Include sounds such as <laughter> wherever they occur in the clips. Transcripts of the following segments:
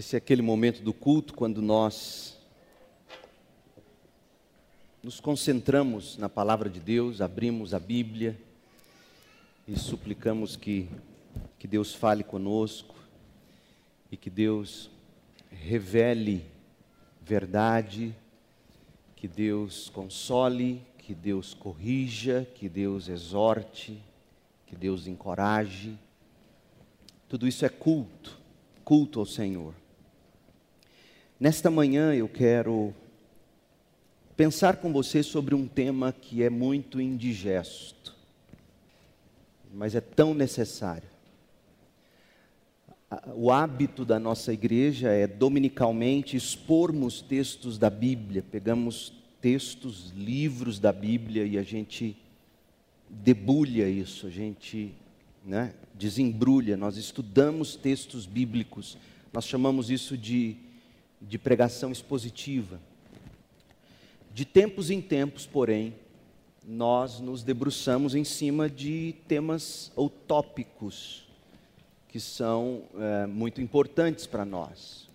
Esse é aquele momento do culto quando nós nos concentramos na palavra de Deus, abrimos a Bíblia e suplicamos que, que Deus fale conosco e que Deus revele verdade, que Deus console, que Deus corrija, que Deus exorte, que Deus encoraje. Tudo isso é culto, culto ao Senhor. Nesta manhã eu quero pensar com você sobre um tema que é muito indigesto, mas é tão necessário. O hábito da nossa igreja é dominicalmente expormos textos da Bíblia, pegamos textos, livros da Bíblia e a gente debulha isso, a gente né, desembrulha, nós estudamos textos bíblicos, nós chamamos isso de de pregação expositiva. De tempos em tempos, porém, nós nos debruçamos em cima de temas ou tópicos que são é, muito importantes para nós.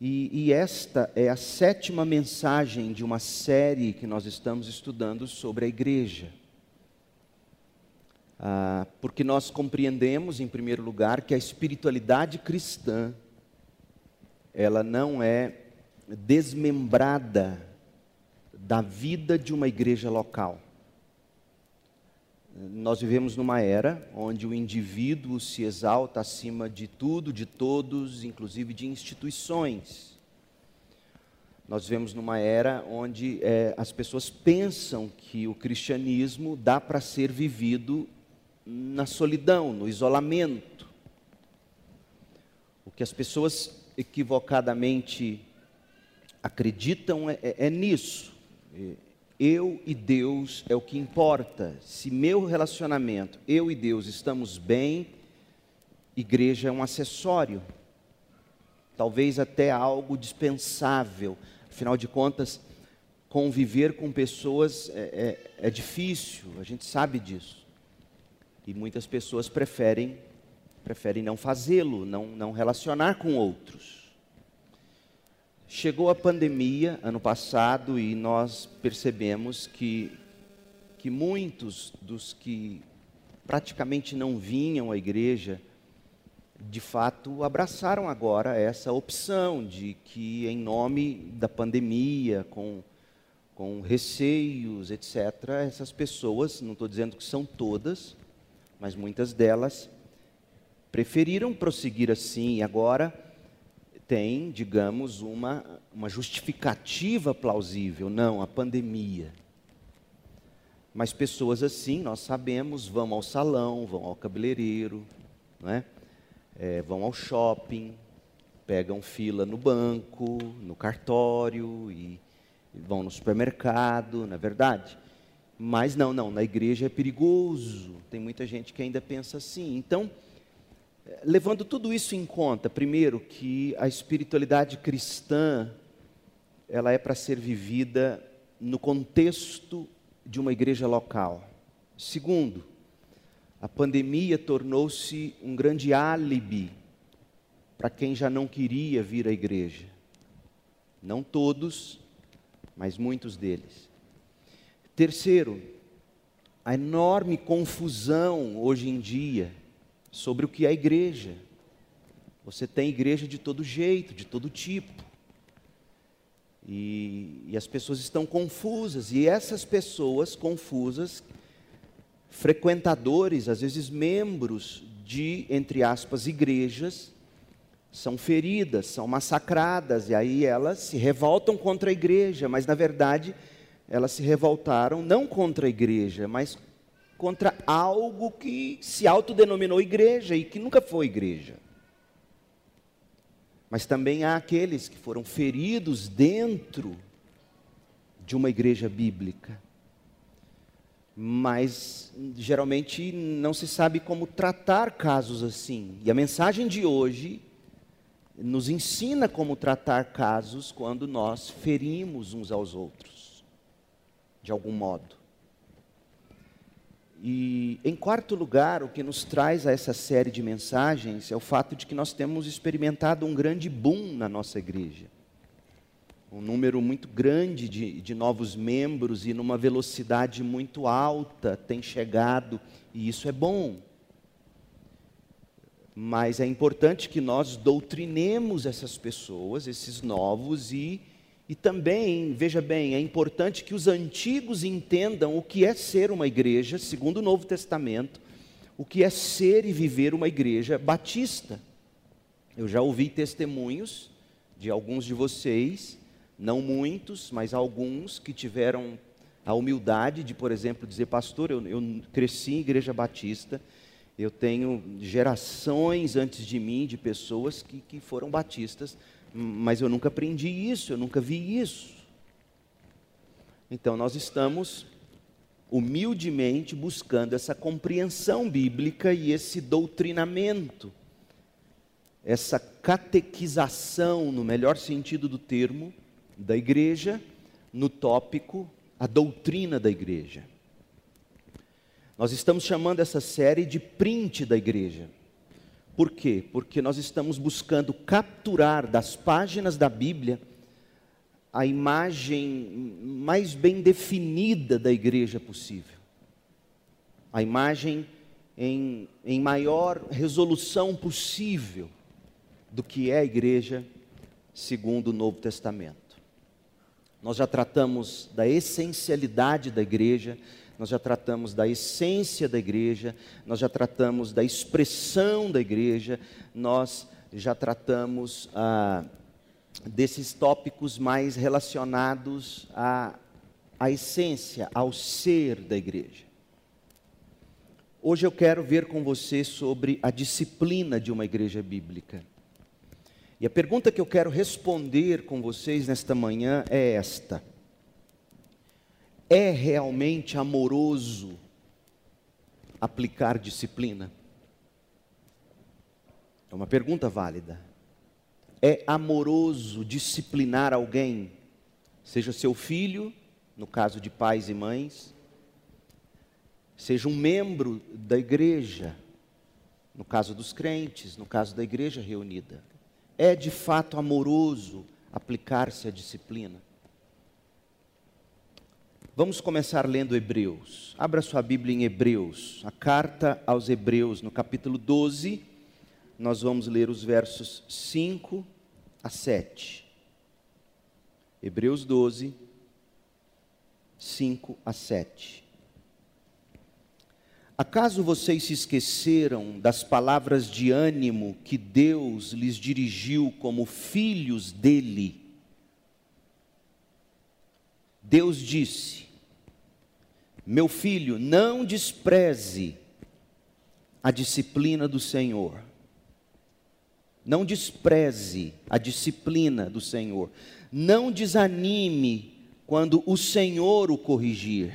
E, e, esta é a sétima mensagem de uma série que nós estamos estudando sobre a igreja. Ah, porque nós compreendemos, em primeiro lugar, que a espiritualidade cristã ela não é desmembrada da vida de uma igreja local. Nós vivemos numa era onde o indivíduo se exalta acima de tudo, de todos, inclusive de instituições. Nós vivemos numa era onde é, as pessoas pensam que o cristianismo dá para ser vivido na solidão, no isolamento. O que as pessoas equivocadamente acreditam é, é, é nisso. Eu e Deus é o que importa. Se meu relacionamento, eu e Deus estamos bem, igreja é um acessório. Talvez até algo dispensável. Afinal de contas, conviver com pessoas é, é, é difícil, a gente sabe disso. E muitas pessoas preferem preferem não fazê-lo, não, não relacionar com outros. Chegou a pandemia ano passado e nós percebemos que, que muitos dos que praticamente não vinham à igreja, de fato abraçaram agora essa opção de que, em nome da pandemia, com, com receios, etc., essas pessoas, não estou dizendo que são todas, mas muitas delas preferiram prosseguir assim e agora tem, digamos, uma, uma justificativa plausível. Não, a pandemia. Mas pessoas assim, nós sabemos, vão ao salão, vão ao cabeleireiro, não é? É, vão ao shopping, pegam fila no banco, no cartório e, vão no supermercado, não é verdade? Mas não, não, na igreja é perigoso. Tem muita gente que ainda pensa assim. Então, levando tudo isso em conta, primeiro que a espiritualidade cristã ela é para ser vivida no contexto de uma igreja local. Segundo, a pandemia tornou-se um grande álibi para quem já não queria vir à igreja. Não todos, mas muitos deles. Terceiro, a enorme confusão hoje em dia sobre o que é igreja. Você tem igreja de todo jeito, de todo tipo. E, e, as pessoas estão confusas, e essas pessoas confusas, frequentadores, às vezes membros de, entre aspas, igrejas, são feridas, são massacradas, e aí elas se revoltam contra a igreja, mas na verdade elas se revoltaram não contra a igreja, mas contra algo que se autodenominou igreja e que nunca foi igreja. Mas também há aqueles que foram feridos dentro de uma igreja bíblica. Mas geralmente não se sabe como tratar casos assim. E a mensagem de hoje nos ensina como tratar casos quando nós ferimos uns aos outros, de algum modo. E, em quarto lugar, o que nos traz a essa série de mensagens é o fato de que nós temos experimentado um grande boom na nossa igreja. Um número muito grande de, de novos membros e numa velocidade muito alta tem chegado, e isso é bom. Mas é importante que nós doutrinemos essas pessoas, esses novos, e e também, veja bem, é importante que os antigos entendam o que é ser uma igreja, segundo o Novo Testamento, o que é ser e viver uma igreja batista. Eu já ouvi testemunhos de alguns de vocês, não muitos, mas alguns que tiveram a humildade de, por exemplo, dizer: Pastor, eu, eu cresci em igreja batista, eu tenho gerações antes de mim de pessoas que, que foram batistas, mas eu nunca aprendi isso, eu nunca vi isso. Então nós estamos humildemente buscando essa compreensão bíblica e esse doutrinamento, essa catequização, no melhor sentido do termo, da igreja, no tópico, a doutrina da igreja. Nós estamos chamando essa série de print da igreja. Por quê? Porque nós estamos buscando capturar das páginas da Bíblia a imagem mais bem definida da igreja possível. A imagem em, em maior resolução possível do que é a igreja segundo o Novo Testamento. Nós já tratamos da essencialidade da igreja, nós já tratamos da essência da igreja, nós já tratamos da expressão da igreja, nós já tratamos ah, desses tópicos mais relacionados à, à essência, ao ser da igreja. Hoje eu quero ver com você sobre a disciplina de uma igreja bíblica. E a pergunta que eu quero responder com vocês nesta manhã é esta é realmente amoroso aplicar disciplina? É uma pergunta válida. É amoroso disciplinar alguém, seja seu filho, no caso de pais e mães, seja um membro da igreja, no caso dos crentes, no caso da igreja reunida. É de fato amoroso aplicar-se à disciplina? Vamos começar lendo Hebreus. Abra sua Bíblia em Hebreus, a carta aos Hebreus, no capítulo 12. Nós vamos ler os versos 5 a 7. Hebreus 12, 5 a 7. Acaso vocês se esqueceram das palavras de ânimo que Deus lhes dirigiu como filhos dele? Deus disse: meu filho, não despreze a disciplina do Senhor. Não despreze a disciplina do Senhor. Não desanime quando o Senhor o corrigir.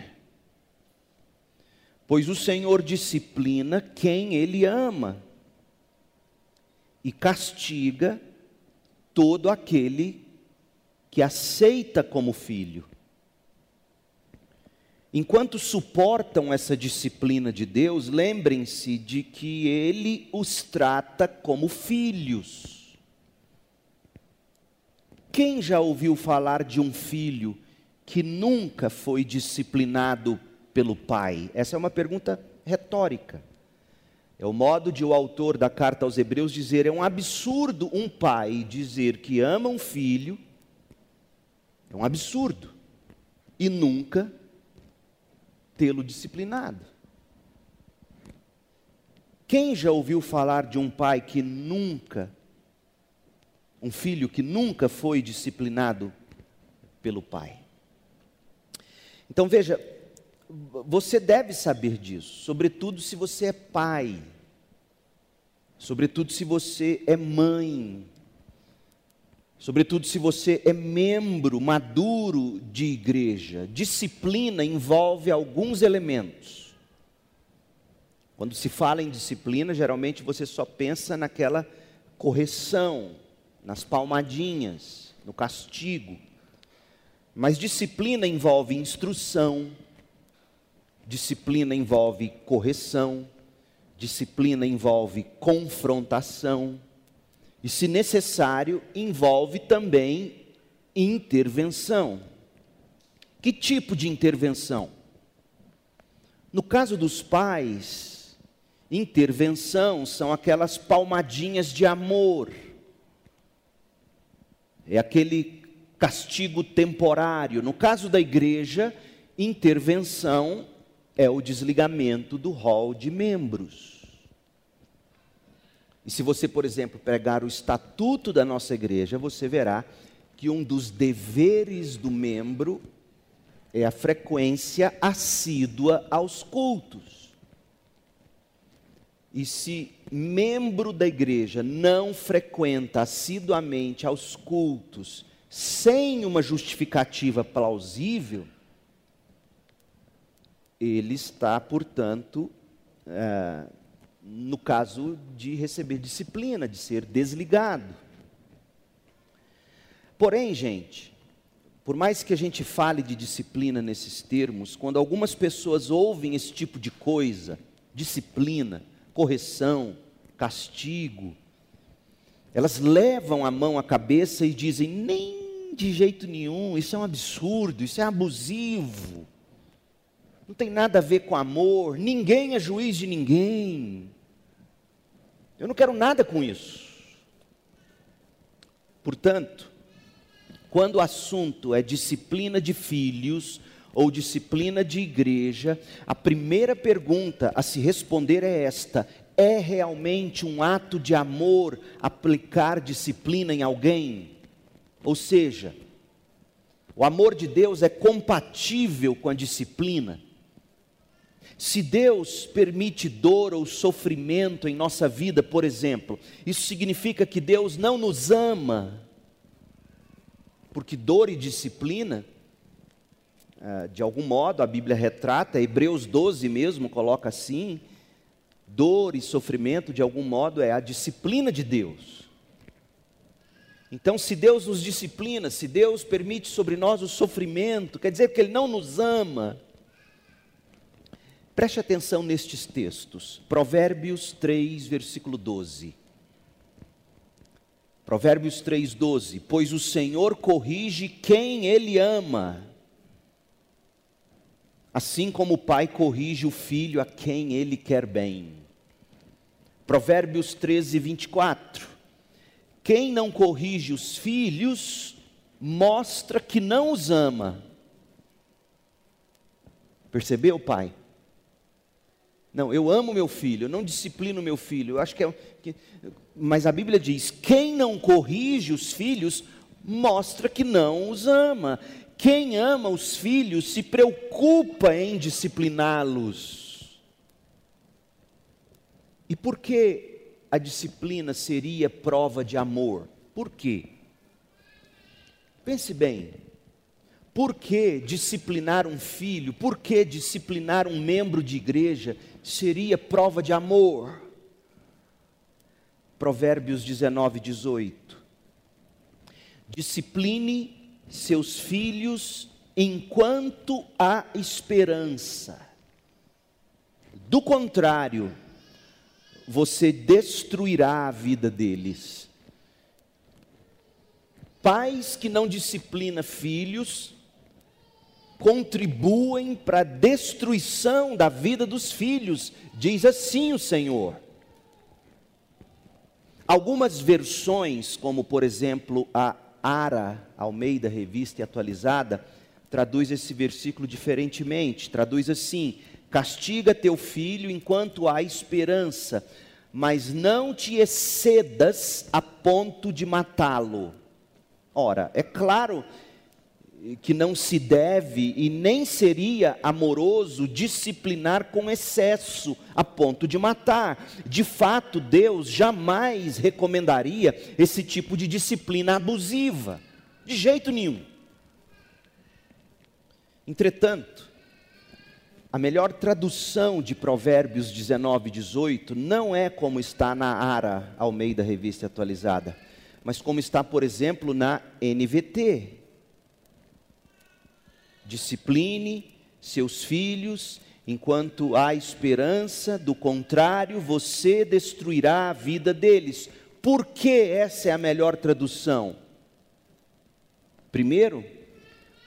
Pois o Senhor disciplina quem ele ama e castiga todo aquele que aceita como filho. Enquanto suportam essa disciplina de Deus, lembrem-se de que Ele os trata como filhos. Quem já ouviu falar de um filho que nunca foi disciplinado pelo pai? Essa é uma pergunta retórica. É o modo de o autor da carta aos Hebreus dizer: é um absurdo um pai dizer que ama um filho, é um absurdo, e nunca tê-lo disciplinado. Quem já ouviu falar de um pai que nunca, um filho que nunca foi disciplinado pelo pai? Então veja, você deve saber disso, sobretudo se você é pai, sobretudo se você é mãe, Sobretudo se você é membro maduro de igreja. Disciplina envolve alguns elementos. Quando se fala em disciplina, geralmente você só pensa naquela correção, nas palmadinhas, no castigo. Mas disciplina envolve instrução, disciplina envolve correção, disciplina envolve confrontação, e, se necessário, envolve também intervenção. Que tipo de intervenção? No caso dos pais, intervenção são aquelas palmadinhas de amor, é aquele castigo temporário. No caso da igreja, intervenção é o desligamento do rol de membros. E se você, por exemplo, pegar o estatuto da nossa igreja, você verá que um dos deveres do membro é a frequência assídua aos cultos. E se membro da igreja não frequenta assiduamente aos cultos, sem uma justificativa plausível, ele está, portanto, é, no caso de receber disciplina, de ser desligado. Porém, gente, por mais que a gente fale de disciplina nesses termos, quando algumas pessoas ouvem esse tipo de coisa, disciplina, correção, castigo, elas levam a mão à cabeça e dizem: nem de jeito nenhum, isso é um absurdo, isso é abusivo, não tem nada a ver com amor, ninguém é juiz de ninguém, eu não quero nada com isso. Portanto, quando o assunto é disciplina de filhos ou disciplina de igreja, a primeira pergunta a se responder é esta: é realmente um ato de amor aplicar disciplina em alguém? Ou seja, o amor de Deus é compatível com a disciplina. Se Deus permite dor ou sofrimento em nossa vida, por exemplo, isso significa que Deus não nos ama porque dor e disciplina, ah, de algum modo, a Bíblia retrata, Hebreus 12 mesmo coloca assim: dor e sofrimento, de algum modo, é a disciplina de Deus. Então, se Deus nos disciplina, se Deus permite sobre nós o sofrimento, quer dizer que Ele não nos ama. Preste atenção nestes textos. Provérbios 3, versículo 12. Provérbios 3,12: Pois o Senhor corrige quem Ele ama, assim como o pai corrige o filho a quem ele quer bem. Provérbios 13, 24: Quem não corrige os filhos, mostra que não os ama. Percebeu, pai? Não, eu amo meu filho, eu não disciplino meu filho. Eu acho que é. Que, mas a Bíblia diz: quem não corrige os filhos, mostra que não os ama. Quem ama os filhos se preocupa em discipliná-los. E por que a disciplina seria prova de amor? Por quê? Pense bem, por que disciplinar um filho, por que disciplinar um membro de igreja seria prova de amor? Provérbios 19, 18. Discipline seus filhos enquanto há esperança. Do contrário, você destruirá a vida deles. Pais que não disciplinam filhos contribuem para a destruição da vida dos filhos, diz assim o Senhor. Algumas versões, como por exemplo a Ara Almeida Revista e Atualizada, traduz esse versículo diferentemente. Traduz assim: Castiga teu filho enquanto há esperança, mas não te excedas a ponto de matá-lo. Ora, é claro que não se deve e nem seria amoroso disciplinar com excesso a ponto de matar. De fato, Deus jamais recomendaria esse tipo de disciplina abusiva, de jeito nenhum. Entretanto, a melhor tradução de Provérbios 19 e 18 não é como está na Ara Almeida Revista Atualizada, mas como está, por exemplo, na NVT, Discipline seus filhos enquanto há esperança, do contrário, você destruirá a vida deles. Por que essa é a melhor tradução? Primeiro,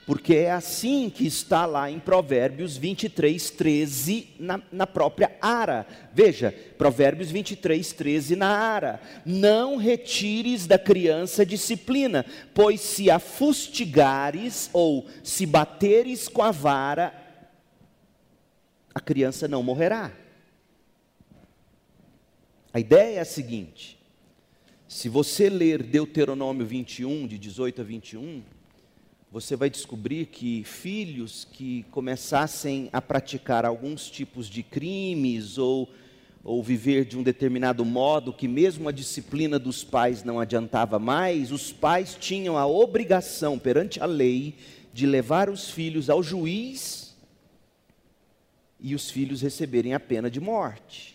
porque é assim que está lá em Provérbios 23, 13, na, na, própria Ara. Veja, Provérbios 23, 13 na Ara. Não retires da criança disciplina, pois se a fustigares ou se bateres com a vara, a criança não morrerá. A ideia é a seguinte: se você ler Deuteronômio 21, de 18 a 21, você vai descobrir que filhos que começassem a praticar alguns tipos de crimes ou, ou viver de um determinado modo, que mesmo a disciplina dos pais não adiantava mais, os pais tinham a obrigação perante a lei de levar os filhos ao juiz e os filhos receberem a pena de morte.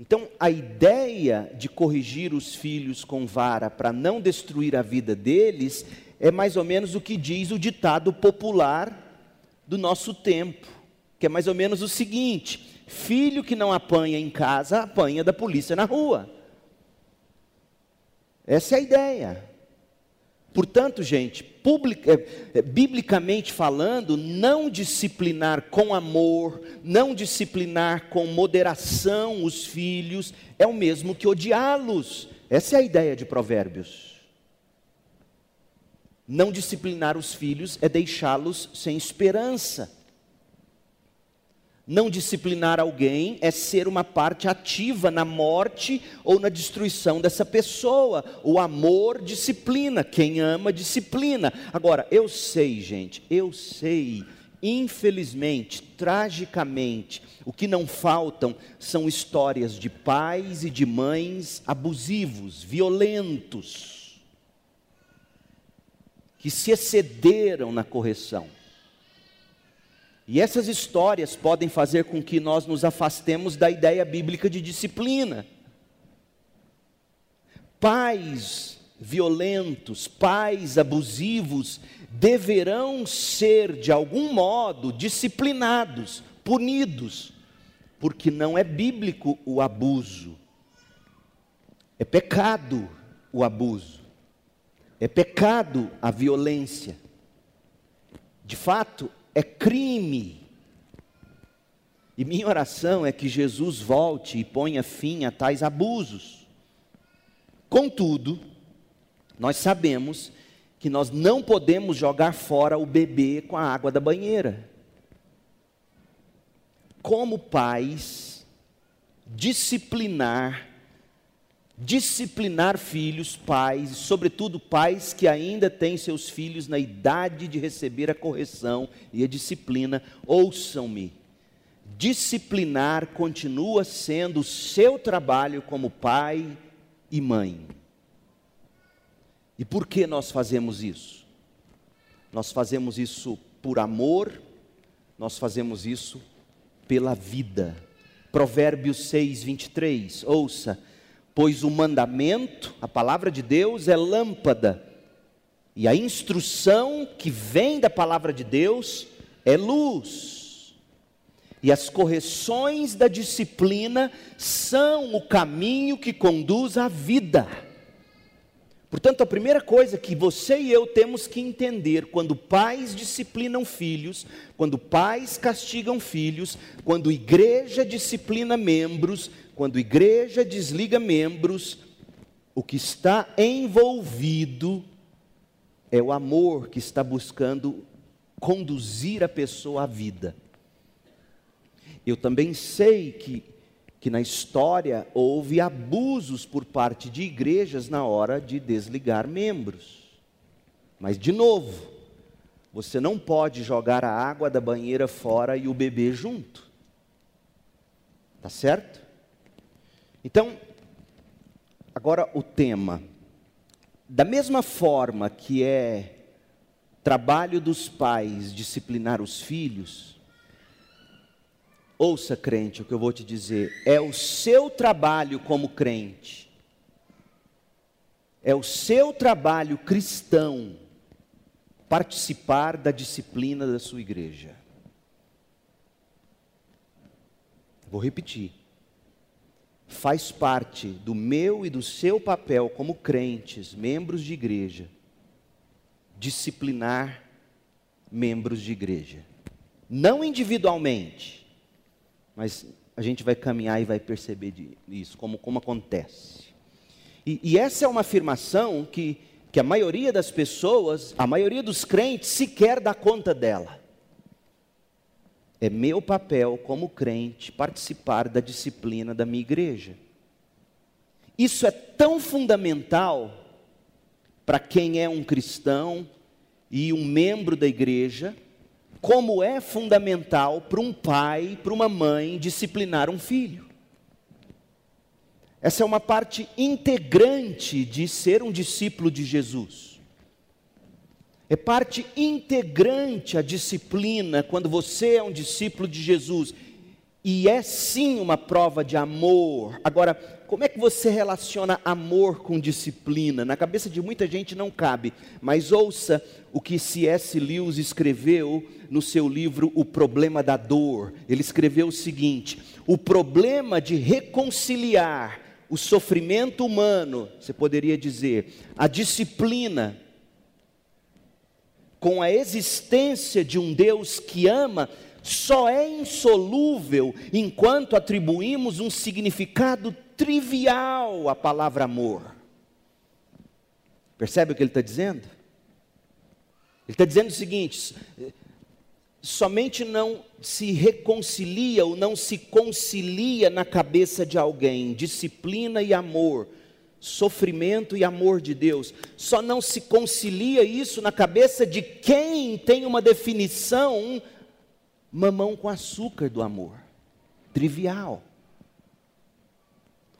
Então, a ideia de corrigir os filhos com vara para não destruir a vida deles é mais ou menos o que diz o ditado popular do nosso tempo, que é mais ou menos o seguinte: filho que não apanha em casa, apanha da polícia na rua. Essa é a ideia. Portanto, gente, publica, é, é, biblicamente falando, não disciplinar com amor, não disciplinar com moderação os filhos, é o mesmo que odiá-los. Essa é a ideia de Provérbios. Não disciplinar os filhos é deixá-los sem esperança. Não disciplinar alguém é ser uma parte ativa na morte ou na destruição dessa pessoa. O amor disciplina, quem ama disciplina. Agora, eu sei, gente, eu sei, infelizmente, tragicamente, o que não faltam são histórias de pais e de mães abusivos, violentos que se excederam na correção. E essas histórias podem fazer com que nós nos afastemos da ideia bíblica de disciplina. Pais violentos, pais abusivos, deverão ser, de algum modo, disciplinados, punidos, porque não é bíblico o abuso, é pecado o abuso. É pecado a violência. De fato, é crime. E minha oração é que Jesus volte e ponha fim a tais abusos. Contudo, nós sabemos que nós não podemos jogar fora o bebê com a água da banheira. Como pais, disciplinar disciplinar filhos, pais, sobretudo pais que ainda têm seus filhos na idade de receber a correção e a disciplina, ouçam-me. Disciplinar continua sendo o seu trabalho como pai e mãe. E por que nós fazemos isso? Nós fazemos isso por amor, nós fazemos isso pela vida. Provérbios 6, 23, ouça pois o mandamento, a palavra de Deus, é lâmpada, e a instrução que vem da palavra de Deus é luz. E as correções da disciplina são o caminho que conduz à vida. Portanto, a primeira coisa que você e eu temos que entender quando pais disciplinam filhos, quando pais castigam filhos, quando igreja disciplina membros, quando igreja desliga membros, o que está envolvido é o amor que está buscando conduzir a pessoa à vida. Eu também sei que, que na história houve abusos por parte de igrejas na hora de desligar membros. Mas, de novo, você não pode jogar a água da banheira fora e o bebê junto. Tá certo? Então, agora o tema. Da mesma forma que é trabalho dos pais disciplinar os filhos, ouça, crente, o que eu vou te dizer, é o seu trabalho como crente, é o seu trabalho cristão participar da disciplina da sua igreja. Vou repetir. Faz parte do meu e do seu papel como crentes, membros de igreja, disciplinar membros de igreja. Não individualmente, mas a gente vai caminhar e vai perceber isso, como, como acontece. E, e essa é uma afirmação que, que a maioria das pessoas, a maioria dos crentes, sequer dá conta dela. É meu papel como crente participar da disciplina da minha igreja. Isso é tão fundamental para quem é um cristão e um membro da igreja, como é fundamental para um pai, para uma mãe disciplinar um filho. Essa é uma parte integrante de ser um discípulo de Jesus. É parte integrante a disciplina quando você é um discípulo de Jesus. E é sim uma prova de amor. Agora, como é que você relaciona amor com disciplina? Na cabeça de muita gente não cabe, mas ouça o que C.S. Lewis escreveu no seu livro O Problema da Dor. Ele escreveu o seguinte: o problema de reconciliar o sofrimento humano, você poderia dizer, a disciplina, com a existência de um Deus que ama, só é insolúvel enquanto atribuímos um significado trivial à palavra amor. Percebe o que ele está dizendo? Ele está dizendo o seguinte: somente não se reconcilia ou não se concilia na cabeça de alguém disciplina e amor, sofrimento e amor de Deus. Só não se concilia isso na cabeça de quem tem uma definição mamão com açúcar do amor. Trivial.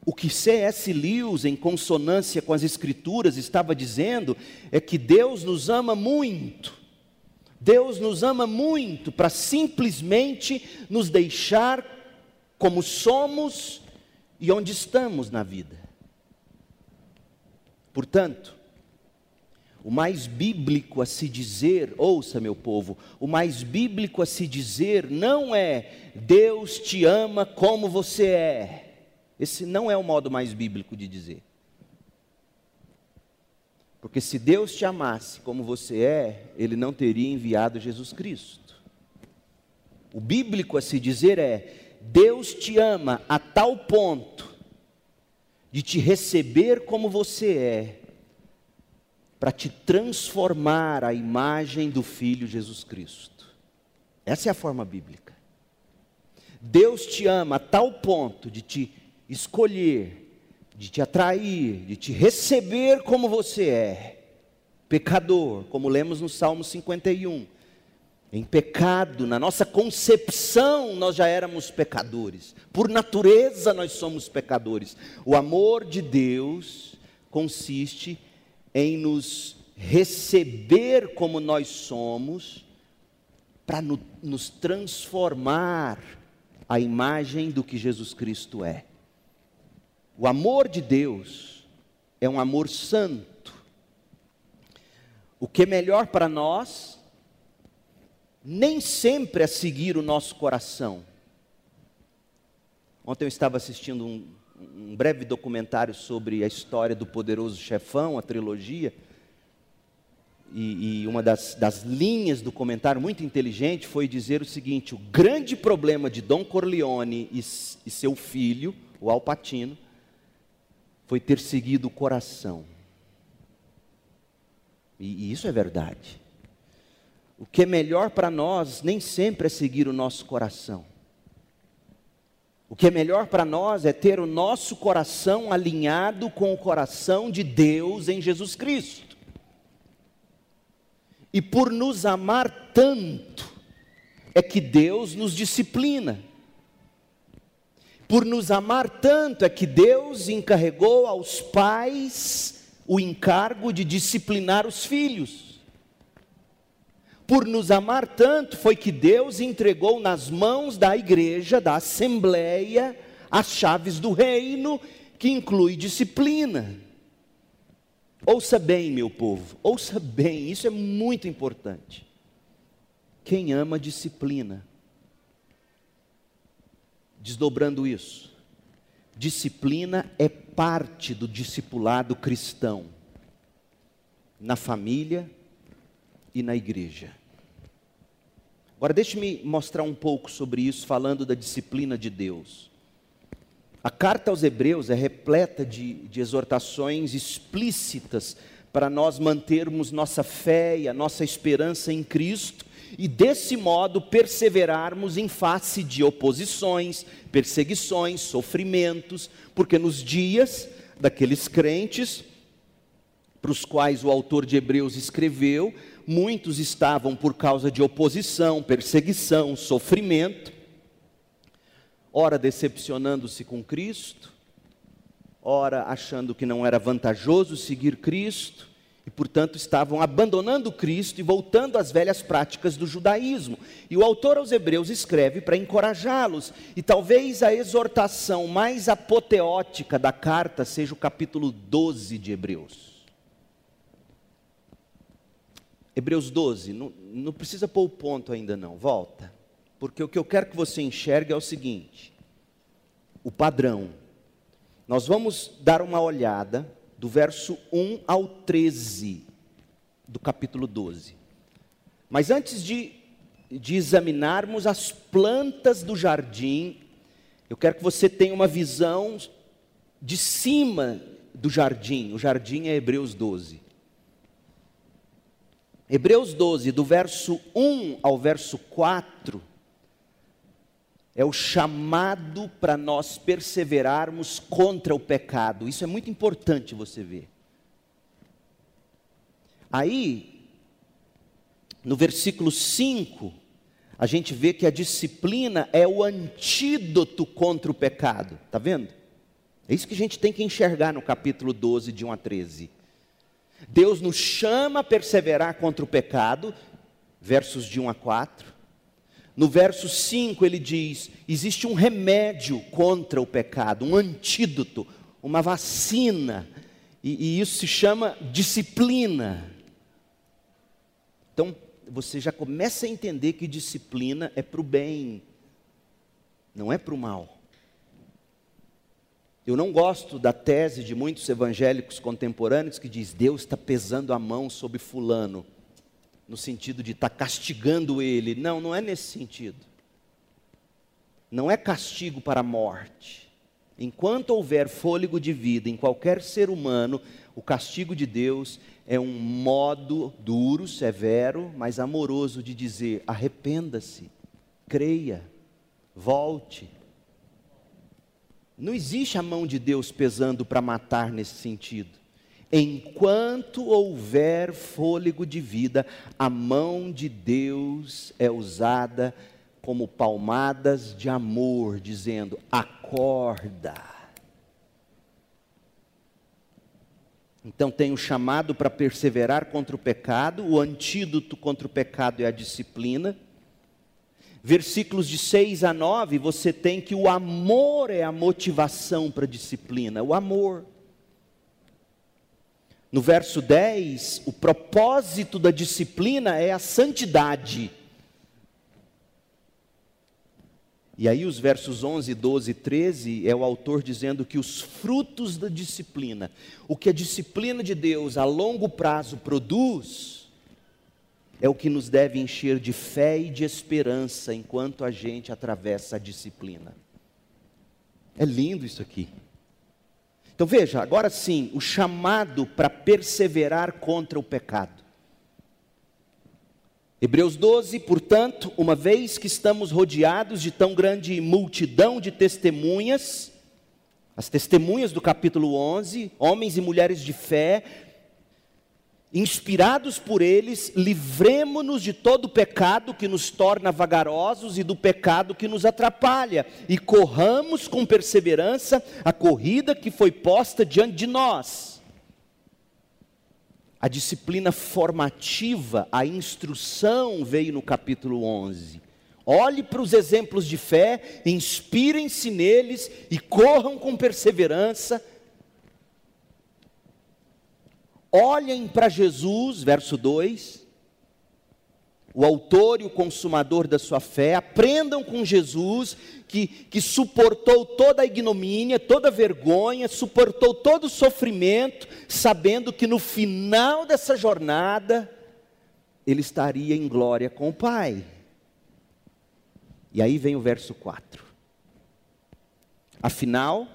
O que C.S. Lewis, em consonância com as Escrituras, estava dizendo é que Deus nos ama muito. Deus nos ama muito para simplesmente nos deixar como somos e onde estamos na vida. Portanto, o mais bíblico a se dizer, ouça meu povo, o mais bíblico a se dizer não é Deus te ama como você é. Esse não é o modo mais bíblico de dizer. Porque se Deus te amasse como você é, Ele não teria enviado Jesus Cristo. O bíblico a se dizer é: Deus te ama a tal ponto de te receber como você é, para te transformar à imagem do Filho Jesus Cristo. Essa é a forma bíblica. Deus te ama a tal ponto de te escolher, de te atrair, de te receber como você é, pecador, como lemos no Salmo 51. Em pecado, na nossa concepção, nós já éramos pecadores. Por natureza, nós somos pecadores. O amor de Deus consiste em nos receber como nós somos, para no, nos transformar à imagem do que Jesus Cristo é. O amor de Deus é um amor santo. O que é melhor para nós, nem sempre é seguir o nosso coração. Ontem eu estava assistindo um, um breve documentário sobre a história do poderoso chefão, a trilogia. E, e, uma das, das, linhas do comentário muito inteligente foi dizer o seguinte: o grande problema de Dom Corleone e, e seu filho, o Alpatino, foi ter seguido o coração. E, e isso é verdade. O que é melhor para nós nem sempre é seguir o nosso coração. O que é melhor para nós é ter o nosso coração alinhado com o coração de Deus em Jesus Cristo. E por nos amar tanto, é que Deus nos disciplina. Por nos amar tanto, é que Deus encarregou aos pais o encargo de disciplinar os filhos por nos amar tanto, foi que Deus entregou nas mãos da igreja, da assembleia, as chaves do reino, que inclui disciplina. Ouça bem, meu povo, ouça bem, isso é muito importante. Quem ama disciplina, desdobrando isso, disciplina é parte do discipulado cristão, na família e na igreja. Agora, deixe-me mostrar um pouco sobre isso, falando da disciplina de Deus. A carta aos Hebreus é repleta de, de exortações explícitas para nós mantermos nossa fé e a nossa esperança em Cristo e, desse modo, perseverarmos em face de oposições, perseguições, sofrimentos, porque nos dias daqueles crentes, para os quais o autor de Hebreus escreveu, muitos estavam por causa de oposição, perseguição, sofrimento, ora decepcionando-se com Cristo, ora achando que não era vantajoso seguir Cristo, e portanto estavam abandonando Cristo e voltando às velhas práticas do judaísmo. E o autor aos Hebreus escreve para encorajá-los, e talvez a exortação mais apoteótica da carta seja o capítulo 12 de Hebreus. Hebreus 12, não, não precisa pôr o ponto ainda não, volta. Porque o que eu quero que você enxergue é o seguinte: o padrão. Nós vamos dar uma olhada do verso 1 ao 13 do capítulo 12. Mas antes de, de examinarmos as plantas do jardim, eu quero que você tenha uma visão de cima do jardim. O jardim é Hebreus 12. Hebreus 12, do verso 1 ao verso 4, é o chamado para nós perseverarmos contra o pecado. Isso é muito importante você ver. Aí, no versículo 5, a gente vê que a disciplina é o antídoto contra o pecado. Está vendo? É isso que a gente tem que enxergar no capítulo 12, de 1 a 13. Deus nos chama a perseverar contra o pecado, versos de 1 a 4. No verso 5 ele diz: existe um remédio contra o pecado, um antídoto, uma vacina, e, e isso se chama disciplina. Então, você já começa a entender que disciplina é para o bem, não é para o mal. Eu não gosto da tese de muitos evangélicos contemporâneos que diz Deus está pesando a mão sobre fulano, no sentido de estar tá castigando ele. Não, não é nesse sentido. Não é castigo para a morte. Enquanto houver fôlego de vida em qualquer ser humano, o castigo de Deus é um modo duro, severo, mas amoroso de dizer: arrependa-se, creia, volte. Não existe a mão de Deus pesando para matar nesse sentido. Enquanto houver fôlego de vida, a mão de Deus é usada como palmadas de amor, dizendo: acorda. Então tem o chamado para perseverar contra o pecado, o antídoto contra o pecado é a disciplina versículos de 6 a 9, você tem que o amor é a motivação para a disciplina, o amor. No verso 10, o propósito da disciplina é a santidade. E aí, os versos 11, 12 e 13 é o autor dizendo que os frutos da disciplina, o que a disciplina de Deus a longo prazo produz, é o que nos deve encher de fé e de esperança enquanto a gente atravessa a disciplina. É lindo isso aqui. Então veja, agora sim, o chamado para perseverar contra o pecado. Hebreus 12, portanto, uma vez que estamos rodeados de tão grande multidão de testemunhas, as testemunhas do capítulo 11, homens e mulheres de fé, inspirados por eles, livremo-nos de todo o pecado que nos torna vagarosos e do pecado que nos atrapalha, e corramos com perseverança a corrida que foi posta diante de nós. A disciplina formativa, a instrução veio no capítulo 11. Olhe para os exemplos de fé, inspirem-se neles e corram com perseverança Olhem para Jesus, verso 2. o autor e o consumador da sua fé, aprendam com Jesus, que, que suportou toda a ignomínia, toda a vergonha, suportou todo o sofrimento, sabendo que no final dessa jornada, ele estaria em glória com o Pai. E aí vem o verso 4. Afinal,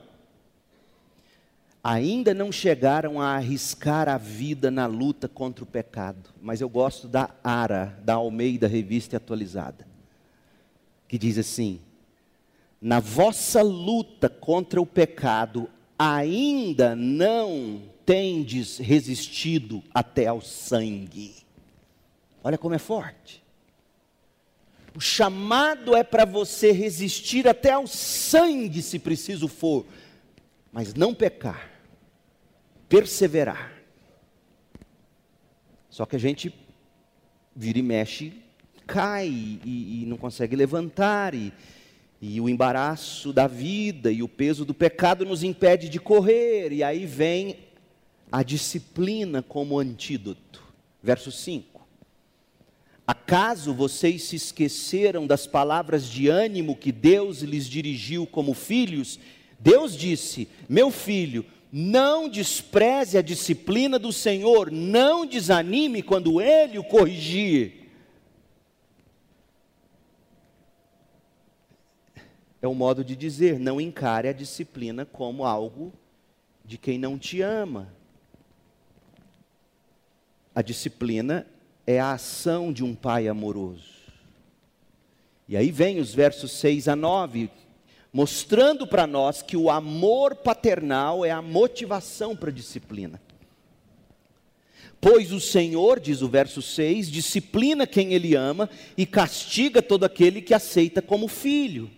ainda não chegaram a arriscar a vida na luta contra o pecado, mas eu gosto da ARA, da Almeida Revista Atualizada, que diz assim: na vossa luta contra o pecado, ainda não tendes resistido até ao sangue. Olha como é forte. O chamado é para você resistir até ao sangue, se preciso for, mas não pecar, perseverar. Só que a gente vira e mexe, cai e, e não consegue levantar, e, e o embaraço da vida e o peso do pecado nos impede de correr, e aí vem a disciplina como antídoto. Verso 5. Acaso vocês se esqueceram das palavras de ânimo que Deus lhes dirigiu como filhos? Deus disse: Meu filho, não despreze a disciplina do Senhor, não desanime quando Ele o corrigir. É um modo de dizer: não encare a disciplina como algo de quem não te ama. A disciplina é a ação de um pai amoroso. E aí vem os versos 6 a 9, mostrando para nós que o amor paternal é a motivação para a disciplina. Pois o Senhor, diz o verso 6, disciplina quem Ele ama e castiga todo aquele que aceita como filho.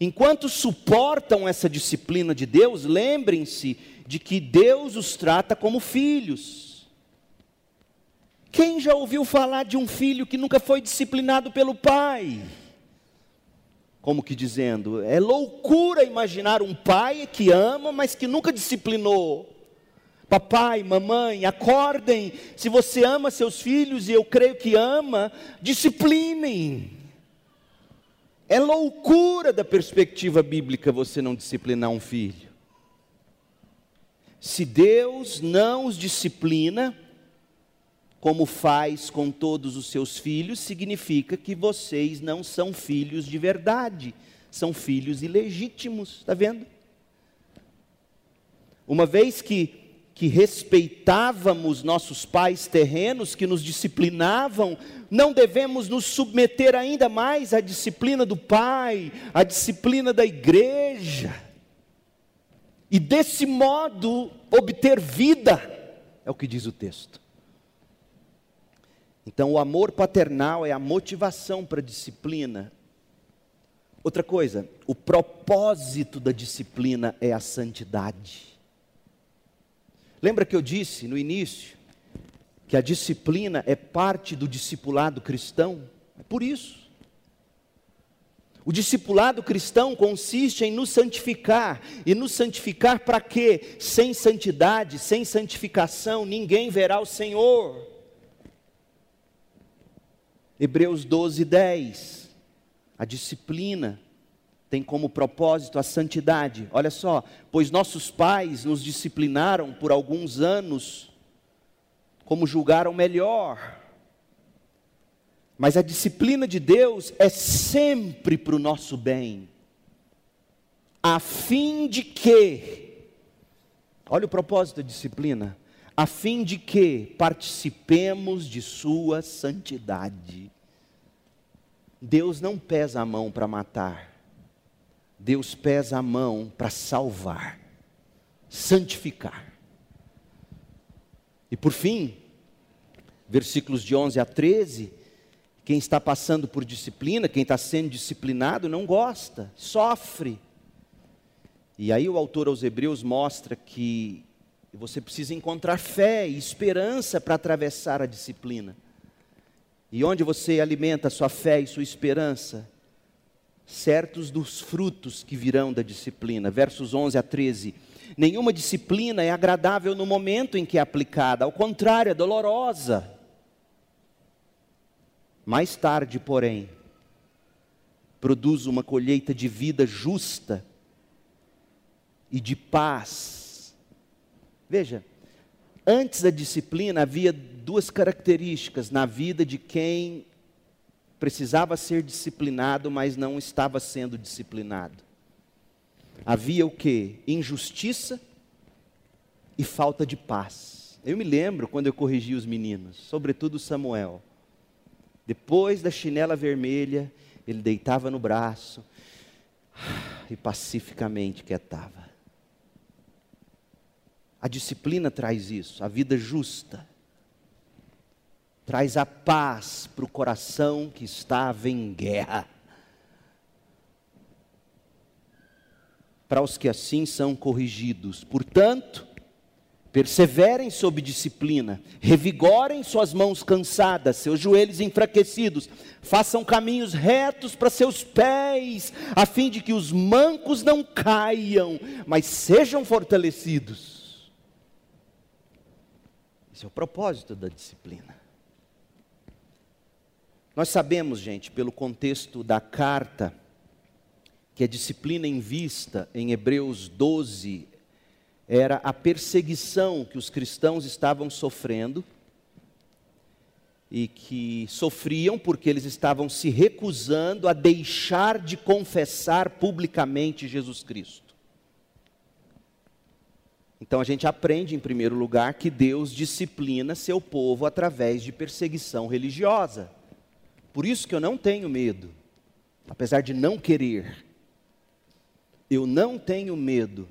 Enquanto suportam essa disciplina de Deus, lembrem-se de que Deus os trata como filhos. Quem já ouviu falar de um filho que nunca foi disciplinado pelo pai? Como que dizendo, é loucura imaginar um pai que ama, mas que nunca disciplinou. Papai, mamãe, acordem. Se você ama seus filhos, e eu creio que ama, disciplinem. É loucura da perspectiva bíblica você não disciplinar um filho. Se Deus não os disciplina, como faz com todos os seus filhos, significa que vocês não são filhos de verdade, são filhos ilegítimos, está vendo? Uma vez que, que respeitávamos nossos pais terrenos, que nos disciplinavam, não devemos nos submeter ainda mais à disciplina do pai, à disciplina da igreja, e desse modo obter vida, é o que diz o texto. Então, o amor paternal é a motivação para a disciplina. Outra coisa, o propósito da disciplina é a santidade. Lembra que eu disse no início que a disciplina é parte do discipulado cristão? É por isso. O discipulado cristão consiste em nos santificar. E nos santificar para quê? Sem santidade, sem santificação, ninguém verá o Senhor. Hebreus 12, 10. A disciplina tem como propósito a santidade. Olha só, pois nossos pais nos disciplinaram por alguns anos, como julgaram melhor. Mas a disciplina de Deus é sempre para o nosso bem, a fim de que, olha o propósito da disciplina, a fim de que participemos de Sua santidade. Deus não pesa a mão para matar, Deus pesa a mão para salvar, santificar. E por fim, versículos de 11 a 13, quem está passando por disciplina, quem está sendo disciplinado, não gosta, sofre. E aí o autor aos Hebreus mostra que você precisa encontrar fé e esperança para atravessar a disciplina. E onde você alimenta sua fé e sua esperança? Certos dos frutos que virão da disciplina. Versos 11 a 13. Nenhuma disciplina é agradável no momento em que é aplicada, ao contrário, é dolorosa. Mais tarde, porém, produz uma colheita de vida justa e de paz. Veja, antes da disciplina havia duas características na vida de quem precisava ser disciplinado, mas não estava sendo disciplinado. Havia o que? Injustiça e falta de paz. Eu me lembro quando eu corrigi os meninos, sobretudo Samuel. Depois da chinela vermelha, ele deitava no braço <sighs> e pacificamente quietava. A disciplina traz isso, a vida justa. Traz a paz para o coração que estava em guerra. Para os que assim são corrigidos. Portanto, Perseverem sob disciplina, revigorem suas mãos cansadas, seus joelhos enfraquecidos, façam caminhos retos para seus pés, a fim de que os mancos não caiam, mas sejam fortalecidos. Esse é o propósito da disciplina. Nós sabemos, gente, pelo contexto da carta, que a disciplina em vista em Hebreus 12 era a perseguição que os cristãos estavam sofrendo e que sofriam porque eles estavam se recusando a deixar de confessar publicamente Jesus Cristo. Então a gente aprende, em primeiro lugar, que Deus disciplina seu povo através de perseguição religiosa. Por isso que eu não tenho medo, apesar de não querer. Eu não tenho medo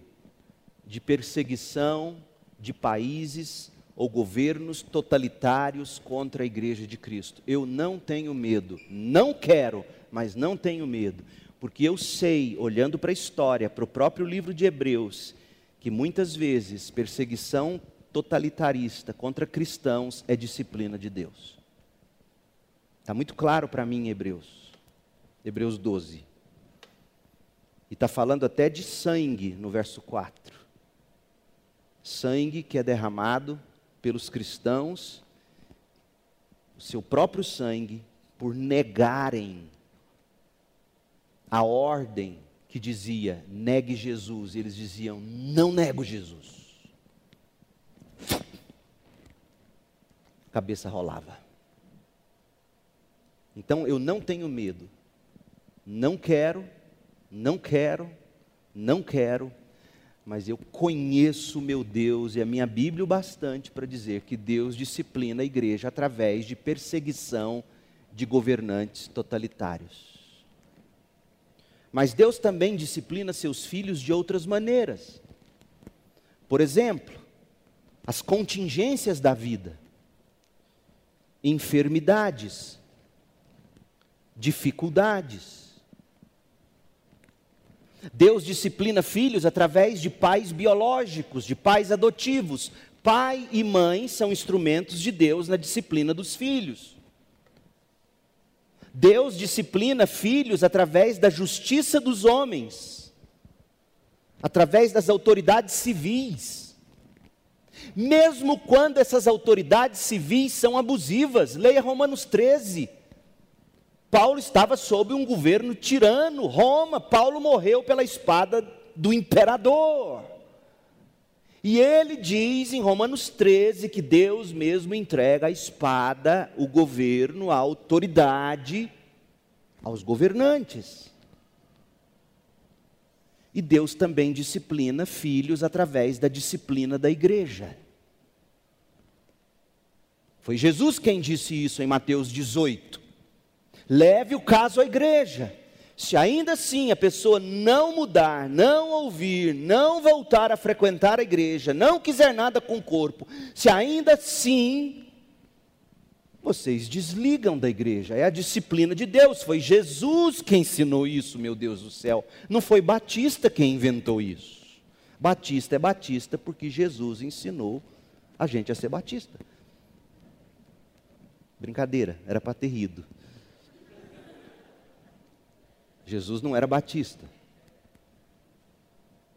de perseguição de países ou governos totalitários contra a igreja de Cristo. Eu não tenho medo, não quero, mas não tenho medo, porque eu sei, olhando para a história, para o próprio livro de Hebreus, que muitas vezes perseguição totalitarista contra cristãos é disciplina de Deus. Está muito claro para mim em Hebreus, Hebreus 12. E está falando até de sangue no verso 4 sangue que é derramado pelos cristãos, o seu próprio sangue, por negarem a ordem que dizia negue Jesus, e eles diziam não nego Jesus. Cabeça rolava. Então eu não tenho medo, não quero, não quero, não quero, mas eu conheço meu Deus e a minha Bíblia o bastante para dizer que Deus disciplina a igreja através de perseguição de governantes totalitários. Mas Deus também disciplina seus filhos de outras maneiras. Por exemplo, as contingências da vida, enfermidades, dificuldades, Deus disciplina filhos através de pais biológicos, de pais adotivos. Pai e mãe são instrumentos de Deus na disciplina dos filhos. Deus disciplina filhos através da justiça dos homens, através das autoridades civis. Mesmo quando essas autoridades civis são abusivas, leia Romanos 13. Paulo estava sob um governo tirano, Roma. Paulo morreu pela espada do imperador. E ele diz em Romanos 13 que Deus mesmo entrega a espada, o governo, a autoridade aos governantes. E Deus também disciplina filhos através da disciplina da igreja. Foi Jesus quem disse isso em Mateus 18. Leve o caso à igreja. Se ainda assim a pessoa não mudar, não ouvir, não voltar a frequentar a igreja, não quiser nada com o corpo, se ainda assim vocês desligam da igreja, é a disciplina de Deus. Foi Jesus quem ensinou isso, meu Deus do céu. Não foi Batista quem inventou isso. Batista é Batista porque Jesus ensinou a gente a ser Batista. Brincadeira, era para ter rido. Jesus não era batista.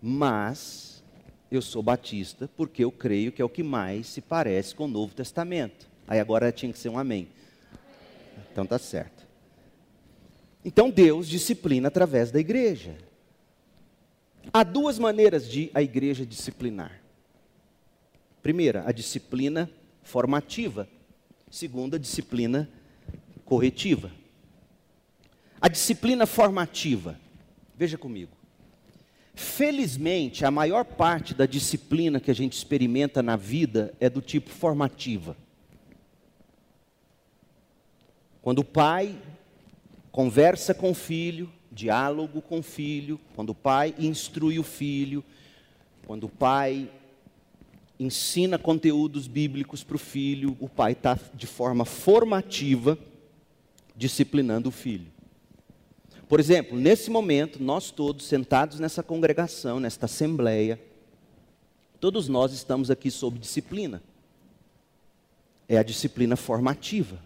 Mas eu sou batista porque eu creio que é o que mais se parece com o Novo Testamento. Aí agora tinha que ser um amém. então tá certo. Então Deus disciplina através da igreja. Há duas maneiras de a igreja disciplinar. Primeira, a disciplina formativa. Segunda, a disciplina corretiva. A disciplina formativa. Veja comigo. Felizmente, a maior parte da disciplina que a gente experimenta na vida é do tipo formativa. Quando o pai conversa com o filho, diálogo com o filho, quando o pai instrui o filho, quando o pai ensina conteúdos bíblicos para o filho, o pai está de forma formativa disciplinando o filho. Por exemplo, nesse momento, nós todos sentados nessa congregação, nesta assembleia, todos nós estamos aqui sob disciplina. É a disciplina formativa.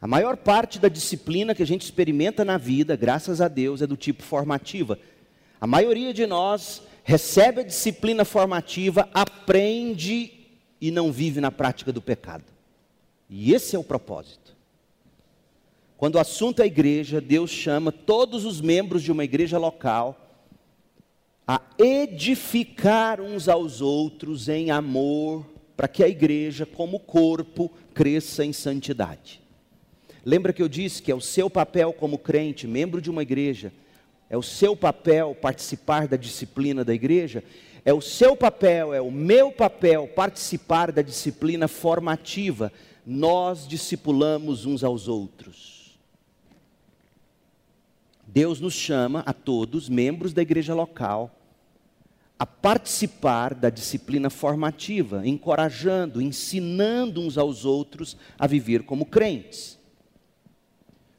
A maior parte da disciplina que a gente experimenta na vida, graças a Deus, é do tipo formativa. A maioria de nós recebe a disciplina formativa, aprende e não vive na prática do pecado. E esse é o propósito. Quando o assunto é igreja, Deus chama todos os membros de uma igreja local a edificar uns aos outros em amor, para que a igreja, como corpo, cresça em santidade. Lembra que eu disse que é o seu papel como crente, membro de uma igreja, é o seu papel participar da disciplina da igreja? É o seu papel, é o meu papel participar da disciplina formativa. Nós discipulamos uns aos outros. Deus nos chama a todos, membros da igreja local, a participar da disciplina formativa, encorajando, ensinando uns aos outros a viver como crentes.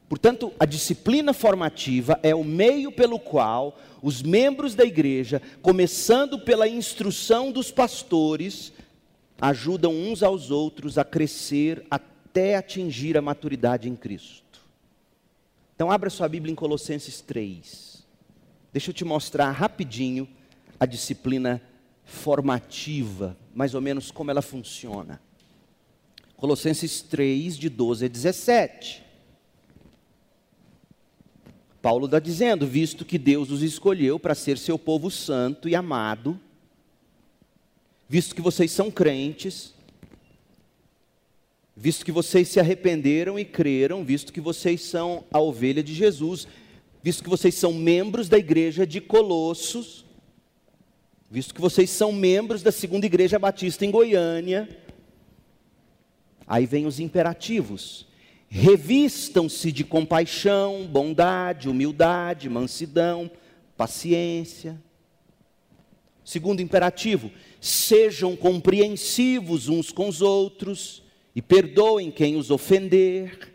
Portanto, a disciplina formativa é o meio pelo qual os membros da igreja, começando pela instrução dos pastores, ajudam uns aos outros a crescer até atingir a maturidade em Cristo. Então, abra sua Bíblia em Colossenses 3. Deixa eu te mostrar rapidinho a disciplina formativa, mais ou menos como ela funciona. Colossenses 3, de 12 a 17. Paulo está dizendo, visto que Deus os escolheu para ser seu povo santo e amado, visto que vocês são crentes, visto que vocês se arrependeram e creram, visto que vocês são a ovelha de Jesus, visto que vocês são membros da igreja de Colossos, visto que vocês são membros da segunda igreja batista em Goiânia, aí vem os imperativos revistam-se de compaixão, bondade, humildade, mansidão, paciência. Segundo imperativo, sejam compreensivos uns com os outros e perdoem quem os ofender.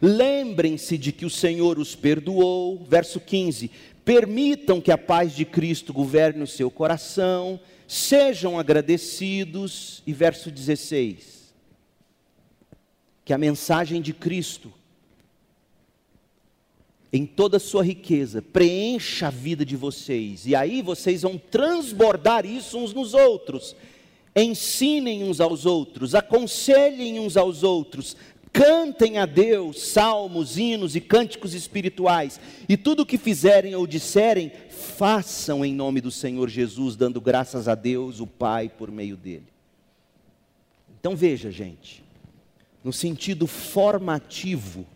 Lembrem-se de que o Senhor os perdoou. Verso 15: permitam que a paz de Cristo governe o seu coração, sejam agradecidos. E verso 16: que a mensagem de Cristo, em toda a sua riqueza, preencha a vida de vocês, e aí vocês vão transbordar isso uns nos outros. Ensinem uns aos outros, aconselhem uns aos outros, cantem a Deus salmos, hinos e cânticos espirituais, e tudo o que fizerem ou disserem, façam em nome do Senhor Jesus, dando graças a Deus, o Pai, por meio dele. Então veja, gente, no sentido formativo,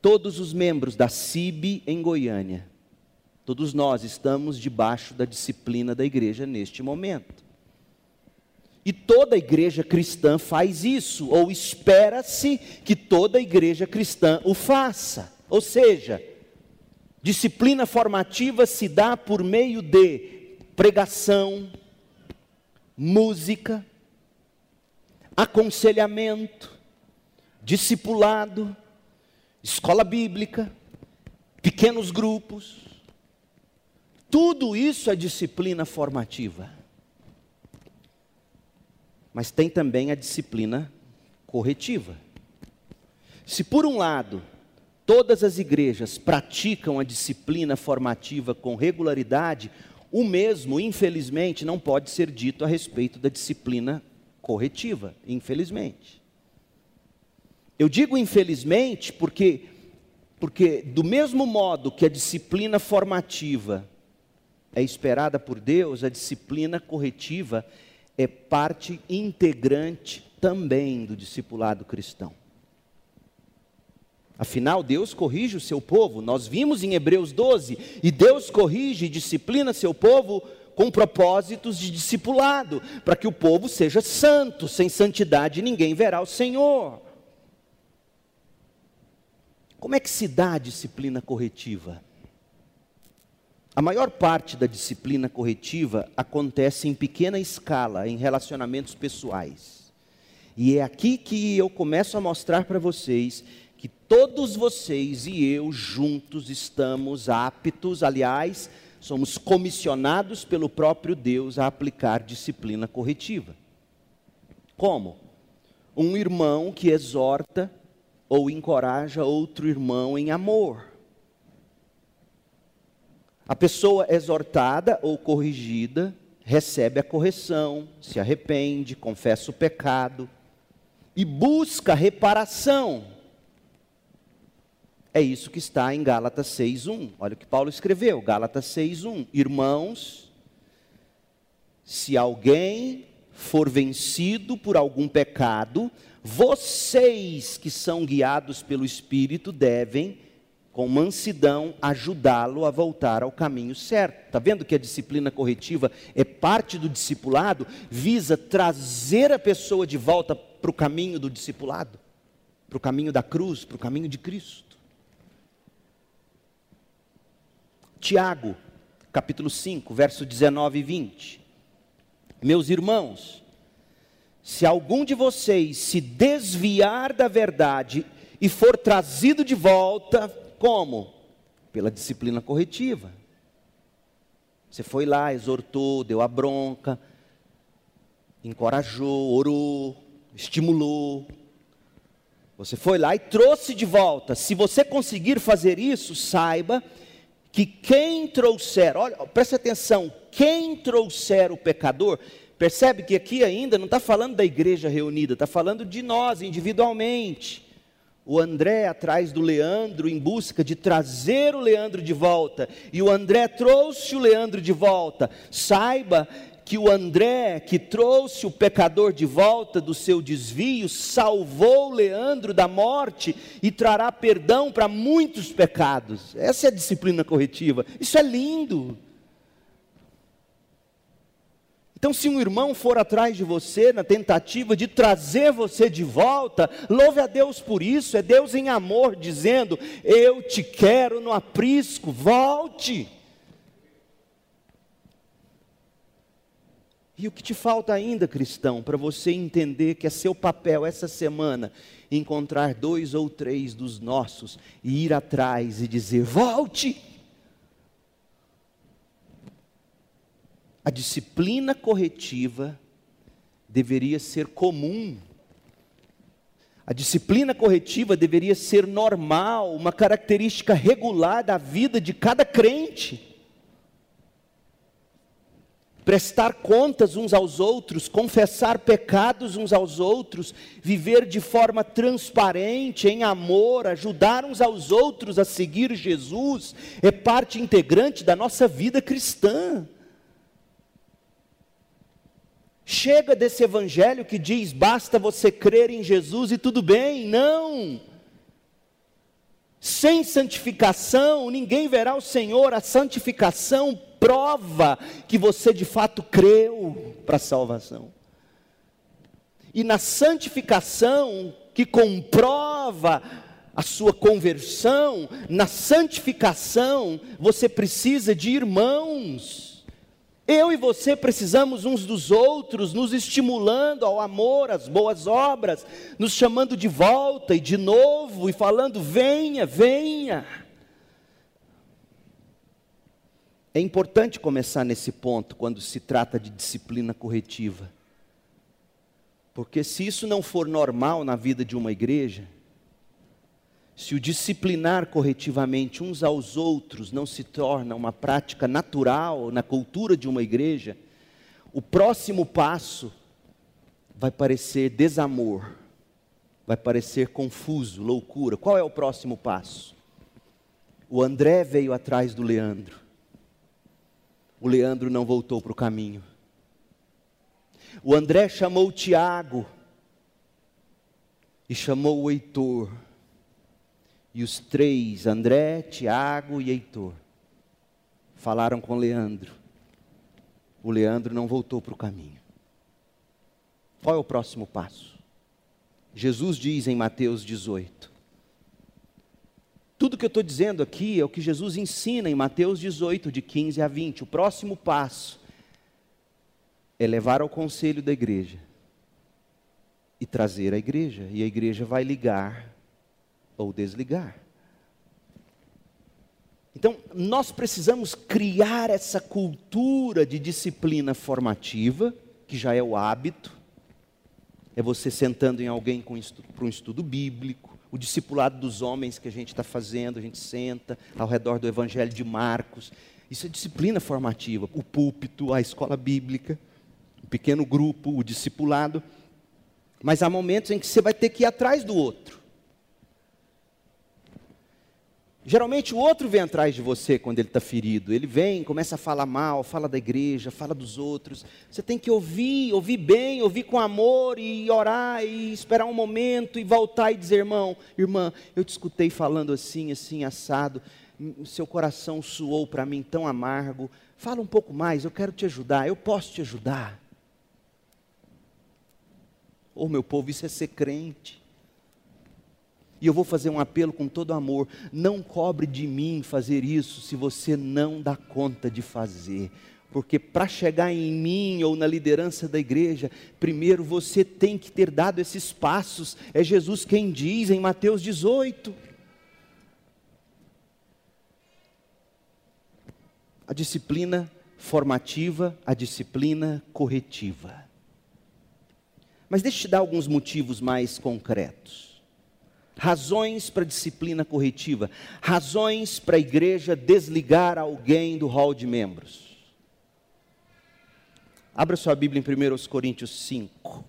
todos os membros da CIB em Goiânia, todos nós estamos debaixo da disciplina da igreja neste momento. E toda igreja cristã faz isso, ou espera-se que toda igreja cristã o faça. Ou seja, disciplina formativa se dá por meio de pregação, música, aconselhamento, discipulado, escola bíblica, pequenos grupos. Tudo isso é disciplina formativa. Mas tem também a disciplina corretiva. Se por um lado, todas as igrejas praticam a disciplina formativa com regularidade, o mesmo, infelizmente, não pode ser dito a respeito da disciplina corretiva, infelizmente. Eu digo infelizmente porque, porque do mesmo modo que a disciplina formativa é esperada por Deus, a disciplina corretiva é parte integrante também do discipulado cristão. Afinal, Deus corrige o seu povo. Nós vimos em Hebreus 12, e Deus corrige e disciplina seu povo com propósitos de discipulado, para que o povo seja santo, sem santidade ninguém verá o Senhor. Como é que se dá a disciplina corretiva? A maior parte da disciplina corretiva acontece em pequena escala, em relacionamentos pessoais. E é aqui que eu começo a mostrar para vocês que todos vocês e eu juntos estamos aptos, aliás, somos comissionados pelo próprio Deus a aplicar disciplina corretiva. Como? Um irmão que exorta ou encoraja outro irmão em amor. A pessoa exortada ou corrigida recebe a correção, se arrepende, confessa o pecado e busca reparação é isso que está em Gálatas 6:1. Olha o que Paulo escreveu, Gálatas 6:1. Irmãos, se alguém for vencido por algum pecado, vocês que são guiados pelo Espírito devem, com mansidão, ajudá-lo a voltar ao caminho certo. Está vendo que a disciplina corretiva é parte do discipulado, visa trazer a pessoa de volta para o caminho do discipulado, para o caminho da cruz, para o caminho de Cristo. Tiago, capítulo 5, verso 19 e 20. Meus irmãos, se algum de vocês se desviar da verdade e for trazido de volta, como? Pela disciplina corretiva. Você foi lá, exortou, deu a bronca, encorajou, orou, estimulou. Você foi lá e trouxe de volta. Se você conseguir fazer isso, saiba que quem trouxer, olha, preste atenção, quem trouxer o pecador, percebe que aqui ainda não está falando da igreja reunida, está falando de nós individualmente. O André atrás do Leandro em busca de trazer o Leandro de volta, e o André trouxe o Leandro de volta. Saiba que o André, que trouxe o pecador de volta do seu desvio, salvou Leandro da morte e trará perdão para muitos pecados. Essa é a disciplina corretiva. Isso é lindo. Então, se um irmão for atrás de você na tentativa de trazer você de volta, louve a Deus por isso. É Deus em amor dizendo: Eu te quero no aprisco, volte. E o que te falta ainda, cristão, para você entender que é seu papel essa semana encontrar dois ou três dos nossos e ir atrás e dizer: volte. A disciplina corretiva deveria ser comum. A disciplina corretiva deveria ser normal, uma característica regular da vida de cada crente prestar contas uns aos outros, confessar pecados uns aos outros, viver de forma transparente, em amor, ajudar uns aos outros a seguir Jesus, é parte integrante da nossa vida cristã. Chega desse evangelho que diz basta você crer em Jesus e tudo bem, não. Sem santificação, ninguém verá o Senhor, a santificação prova que você de fato creu para a salvação. E na santificação, que comprova a sua conversão, na santificação, você precisa de irmãos. Eu e você precisamos uns dos outros, nos estimulando ao amor, às boas obras, nos chamando de volta e de novo e falando: venha, venha. É importante começar nesse ponto quando se trata de disciplina corretiva. Porque se isso não for normal na vida de uma igreja, se o disciplinar corretivamente uns aos outros não se torna uma prática natural na cultura de uma igreja, o próximo passo vai parecer desamor, vai parecer confuso, loucura. Qual é o próximo passo? O André veio atrás do Leandro. O Leandro não voltou para o caminho. O André chamou o Tiago e chamou o Heitor. E os três, André, Tiago e Heitor, falaram com Leandro. O Leandro não voltou para o caminho. Qual é o próximo passo? Jesus diz em Mateus 18. Tudo que eu estou dizendo aqui é o que Jesus ensina em Mateus 18, de 15 a 20. O próximo passo é levar ao conselho da igreja e trazer a igreja, e a igreja vai ligar ou desligar. Então, nós precisamos criar essa cultura de disciplina formativa, que já é o hábito, é você sentando em alguém para um estudo bíblico, o discipulado dos homens que a gente está fazendo, a gente senta ao redor do Evangelho de Marcos. Isso é disciplina formativa. O púlpito, a escola bíblica, o pequeno grupo, o discipulado. Mas há momentos em que você vai ter que ir atrás do outro. Geralmente o outro vem atrás de você quando ele está ferido. Ele vem, começa a falar mal, fala da igreja, fala dos outros. Você tem que ouvir, ouvir bem, ouvir com amor e orar e esperar um momento e voltar e dizer, irmão, irmã, eu te escutei falando assim, assim, assado. Seu coração suou para mim tão amargo. Fala um pouco mais, eu quero te ajudar, eu posso te ajudar. Oh, meu povo, isso é ser crente. E eu vou fazer um apelo com todo amor: não cobre de mim fazer isso se você não dá conta de fazer. Porque para chegar em mim ou na liderança da igreja, primeiro você tem que ter dado esses passos. É Jesus quem diz em Mateus 18. A disciplina formativa, a disciplina corretiva. Mas deixa eu te dar alguns motivos mais concretos razões para disciplina corretiva, razões para a igreja desligar alguém do hall de membros. Abra sua Bíblia em 1 Coríntios 5.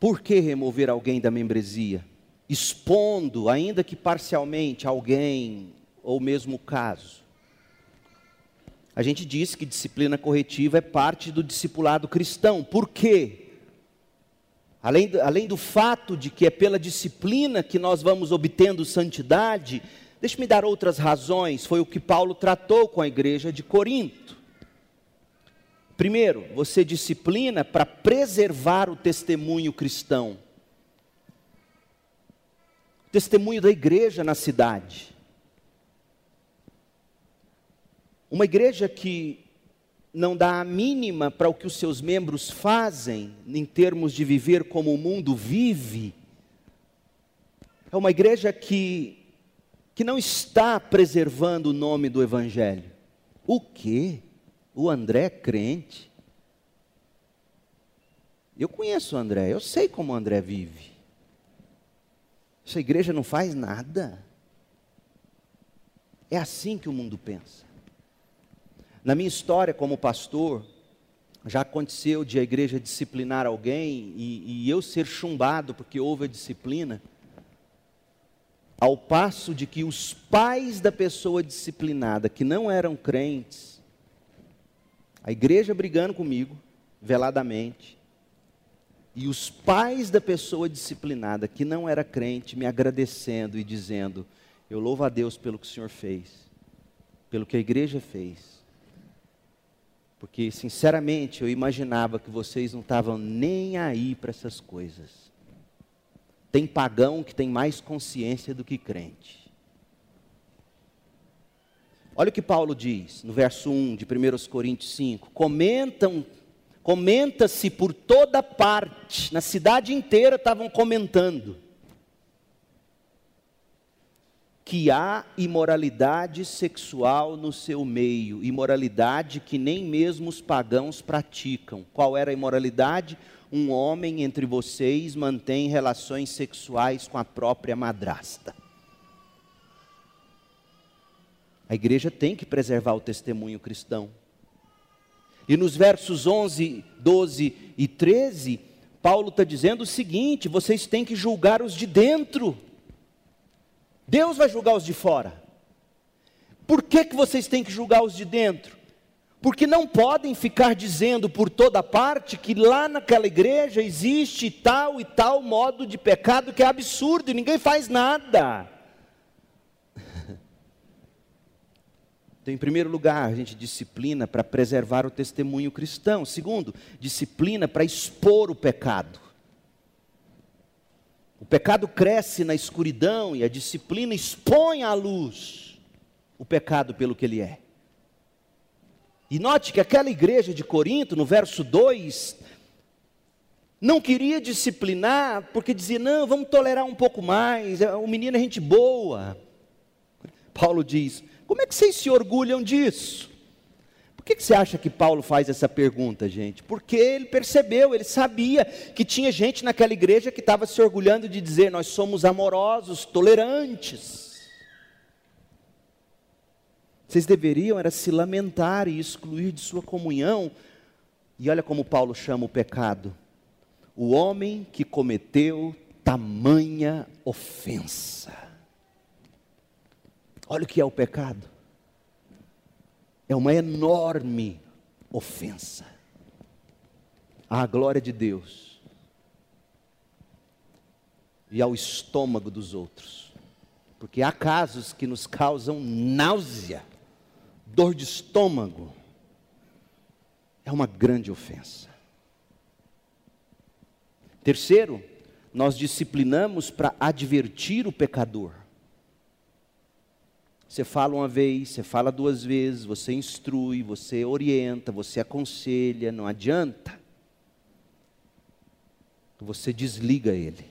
Por que remover alguém da membresia? Expondo, ainda que parcialmente, alguém ou mesmo o caso. A gente disse que disciplina corretiva é parte do discipulado cristão. Por quê? Além, além do fato de que é pela disciplina que nós vamos obtendo santidade, deixe-me dar outras razões. Foi o que Paulo tratou com a igreja de Corinto. Primeiro, você disciplina para preservar o testemunho cristão, o testemunho da igreja na cidade. Uma igreja que não dá a mínima para o que os seus membros fazem, em termos de viver como o mundo vive, é uma igreja que, que não está preservando o nome do Evangelho. O quê? O André é crente? Eu conheço o André, eu sei como o André vive. Essa igreja não faz nada. É assim que o mundo pensa. Na minha história como pastor, já aconteceu de a igreja disciplinar alguém e, e, eu ser chumbado porque houve a disciplina, ao passo de que os pais da pessoa disciplinada, que não eram crentes, a igreja brigando comigo, veladamente, e os pais da pessoa disciplinada, que não era crente, me agradecendo e dizendo: Eu louvo a Deus pelo que o Senhor fez, pelo que a igreja fez porque, sinceramente, eu imaginava que vocês não estavam nem aí para essas coisas. Tem pagão que tem mais consciência do que crente. Olha o que Paulo diz no verso 1 de 1 Coríntios 5. Comentam, comenta-se por toda parte, na cidade inteira estavam comentando que há imoralidade sexual no seu meio, imoralidade que nem mesmo os pagãos praticam. Qual era a imoralidade? Um homem entre vocês mantém relações sexuais com a própria madrasta. A igreja tem que preservar o testemunho cristão. E nos versos 11, 12 e 13, Paulo está dizendo o seguinte: vocês têm que julgar os de dentro. Deus vai julgar os de fora. Por que, que vocês têm que julgar os de dentro? Porque não podem ficar dizendo por toda parte que lá naquela igreja existe tal e tal modo de pecado que é absurdo e ninguém faz nada. <laughs> Então, em primeiro lugar, a gente disciplina para preservar o testemunho cristão. Segundo, disciplina para expor o pecado. Pecado cresce na escuridão e a disciplina expõe à luz o pecado pelo que ele é. E note que aquela igreja de Corinto, no verso 2, não queria disciplinar, porque dizia: não, vamos tolerar um pouco mais, é, o menino é gente boa. Paulo diz: como é que vocês se orgulham disso? Por que, que você acha que Paulo faz essa pergunta, gente? Porque ele percebeu, ele sabia que tinha gente naquela igreja que estava se orgulhando de dizer: nós somos amorosos, tolerantes. Vocês deveriam era se lamentar e excluir de sua comunhão. E olha como Paulo chama o pecado: o homem que cometeu tamanha ofensa. Olha o que é o pecado. É uma enorme ofensa à glória de Deus e ao estômago dos outros. Porque há casos que nos causam náusea, dor de estômago. É uma grande ofensa. Terceiro, nós disciplinamos para advertir o pecador. Você fala uma vez, você fala duas vezes, você instrui, você orienta, você aconselha, não adianta. Você desliga ele.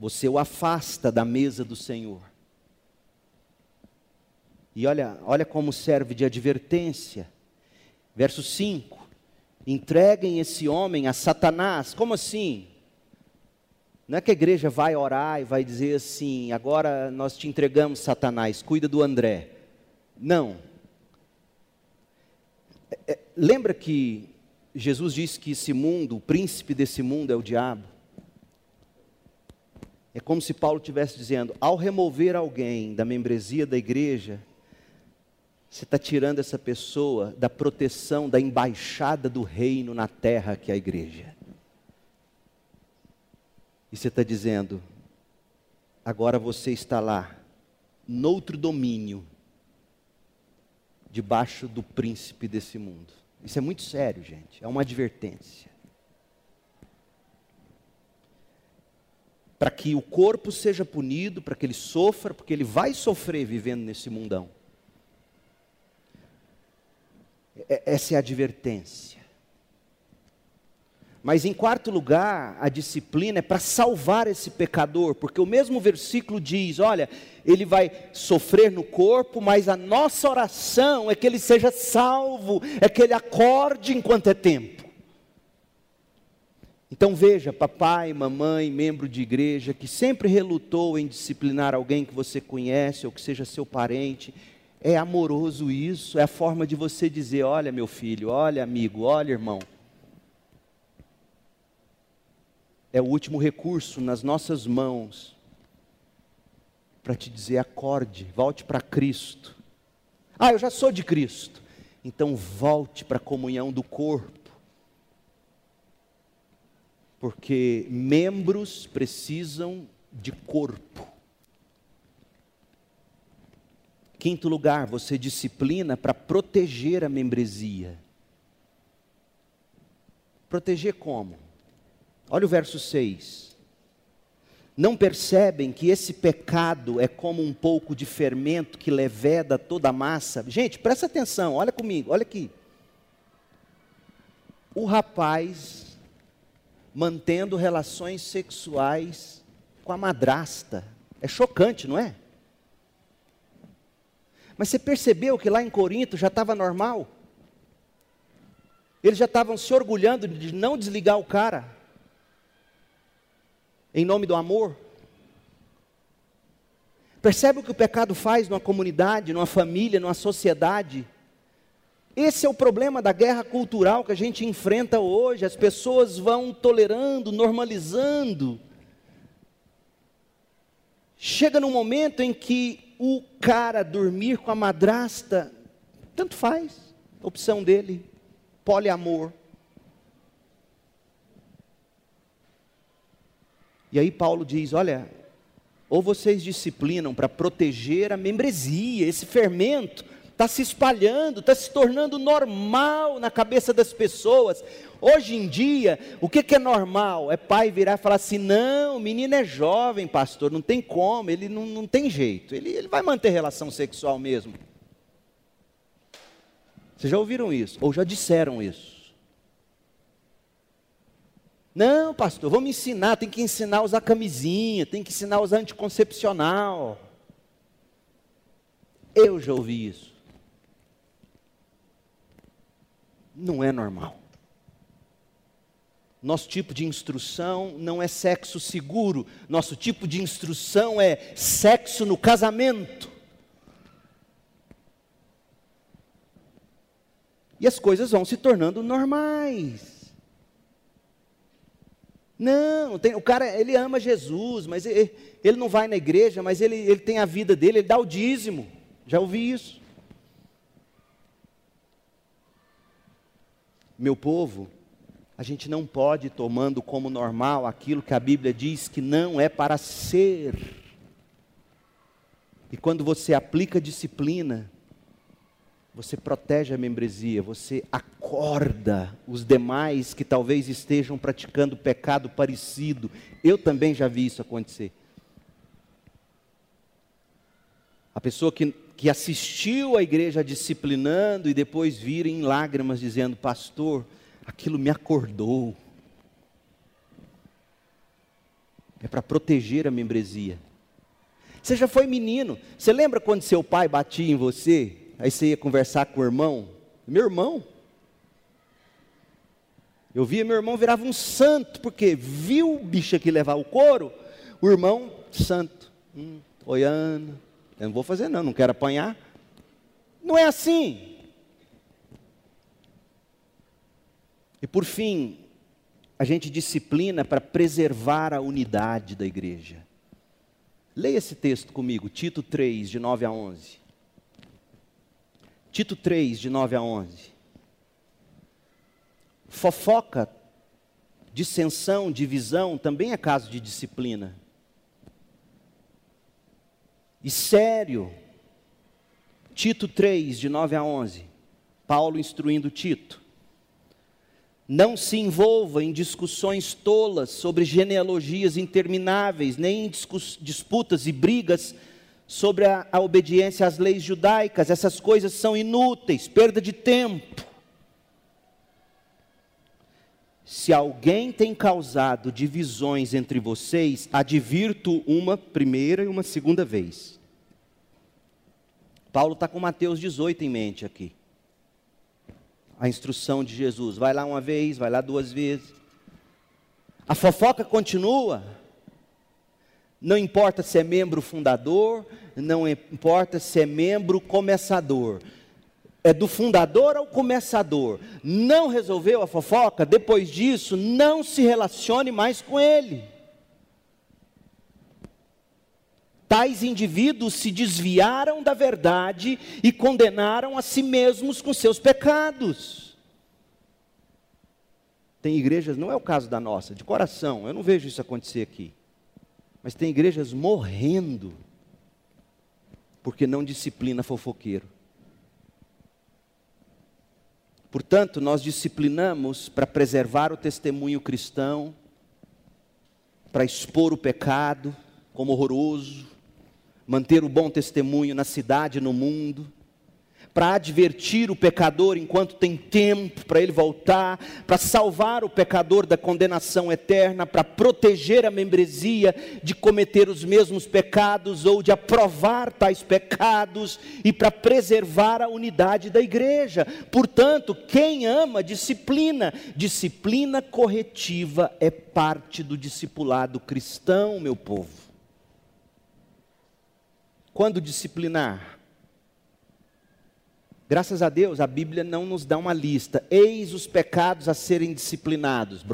Você o afasta da mesa do Senhor. E olha, olha como serve de advertência. Verso 5: Entreguem esse homem a Satanás. Como assim? Não é que a igreja vai orar e vai dizer assim: agora nós te entregamos Satanás, cuida do André. Não. É, é, lembra que Jesus disse que esse mundo, o príncipe desse mundo é o diabo? É como se Paulo estivesse dizendo: ao remover alguém da membresia da igreja, você está tirando essa pessoa da proteção da embaixada do reino na terra que é a igreja. E você está dizendo, agora você está lá, noutro domínio, debaixo do príncipe desse mundo. Isso é muito sério, gente, é uma advertência. Para que o corpo seja punido, para que ele sofra, porque ele vai sofrer vivendo nesse mundão. Essa é a advertência. Mas em quarto lugar, a disciplina é para salvar esse pecador, porque o mesmo versículo diz: olha, ele vai sofrer no corpo, mas a nossa oração é que ele seja salvo, é que ele acorde enquanto é tempo. Então veja, papai, mamãe, membro de igreja, que sempre relutou em disciplinar alguém que você conhece ou que seja seu parente, é amoroso isso, é a forma de você dizer: olha, meu filho, olha, amigo, olha, irmão é o último recurso nas nossas mãos para te dizer: acorde, volte para Cristo. Ah, eu já sou de Cristo. Então volte para a comunhão do corpo. Porque membros precisam de corpo. Quinto lugar, você disciplina para proteger a membresia. Proteger como? Olha o verso 6. Não percebem que esse pecado é como um pouco de fermento que leveda toda a massa? Gente, presta atenção, olha comigo, olha aqui. O rapaz mantendo relações sexuais com a madrasta. É chocante, não é? Mas você percebeu que lá em Corinto já estava normal? Eles já estavam se orgulhando de não desligar o cara em nome do amor. Percebe o que o pecado faz numa comunidade, numa família, numa sociedade? Esse é o problema da guerra cultural que a gente enfrenta hoje. As pessoas vão tolerando, normalizando. Chega num momento em que o cara dormir com a madrasta, tanto faz, opção dele, poliamor. E aí Paulo diz: olha, ou vocês disciplinam para proteger a membresia, esse fermento está se espalhando, está se tornando normal na cabeça das pessoas. Hoje em dia, o que, que, é normal? É pai virar e falar assim: não, o menino é jovem, pastor, não tem como, ele não, não tem jeito, ele, ele vai manter relação sexual mesmo. Vocês já ouviram isso? Ou já disseram isso? Não, pastor, vamos ensinar, tem que ensinar a usar camisinha, tem que ensinar a usar anticoncepcional. Eu já ouvi isso. Não é normal. Nosso tipo de instrução não é sexo seguro, nosso tipo de instrução é sexo no casamento. E as coisas vão se tornando normais. Não, tem, o cara, ele ama Jesus, mas ele, ele não vai na igreja, mas ele, ele tem a vida dele, ele dá o dízimo. Já ouvi isso. Meu povo, a gente não pode ir tomando como normal aquilo que a Bíblia diz que não é para ser. E quando você aplica disciplina, você protege a membresia, você acorda os demais que talvez estejam praticando pecado parecido. Eu também já vi isso acontecer. A pessoa que, que assistiu a igreja disciplinando e depois vira em lágrimas dizendo: Pastor, aquilo me acordou. É para proteger a membresia. Você já foi menino. Você lembra quando seu pai batia em você? Aí você ia conversar com o irmão. Meu irmão. Eu via meu irmão virava um santo, porque viu o bicho aqui levar o couro, o irmão, santo, hum, olhando. Eu não vou fazer, não, não quero apanhar. Não é assim. E por fim, a gente disciplina para preservar a unidade da igreja. Leia esse texto comigo, Tito 3, de 9 a 11. Tito 3, de 9 a 11. Fofoca, dissensão, divisão também é caso de disciplina. E sério, Tito 3, de 9 a 11. Paulo instruindo Tito. Não se envolva em discussões tolas sobre genealogias intermináveis, nem em disputas e brigas sobre a, a obediência às leis judaicas, essas coisas são inúteis, perda de tempo. Se alguém tem causado divisões entre vocês, advirto uma primeira e uma segunda vez. Paulo está com Mateus 18 em mente aqui. A instrução de Jesus: vai lá uma vez, vai lá duas vezes. A fofoca continua. Não importa se é membro fundador, não importa se é membro começador. É do fundador ao começador. Não resolveu a fofoca? Depois disso, não se relacione mais com ele. Tais indivíduos se desviaram da verdade e condenaram a si mesmos com seus pecados. Tem igrejas, não é o caso da nossa, de coração, eu não vejo isso acontecer aqui mas tem igrejas morrendo porque não disciplina fofoqueiro. Portanto, nós disciplinamos para preservar o testemunho cristão, para expor o pecado como horroroso, manter o bom testemunho na cidade e no mundo para advertir o pecador enquanto tem tempo para ele voltar, para salvar o pecador da condenação eterna, para proteger a membresia de cometer os mesmos pecados ou de aprovar tais pecados e para preservar a unidade da igreja. Portanto, quem ama disciplina, disciplina corretiva é parte do discipulado cristão, meu povo. Quando disciplinar? Graças a Deus, a Bíblia não nos dá uma lista. Eis os pecados a serem disciplinados.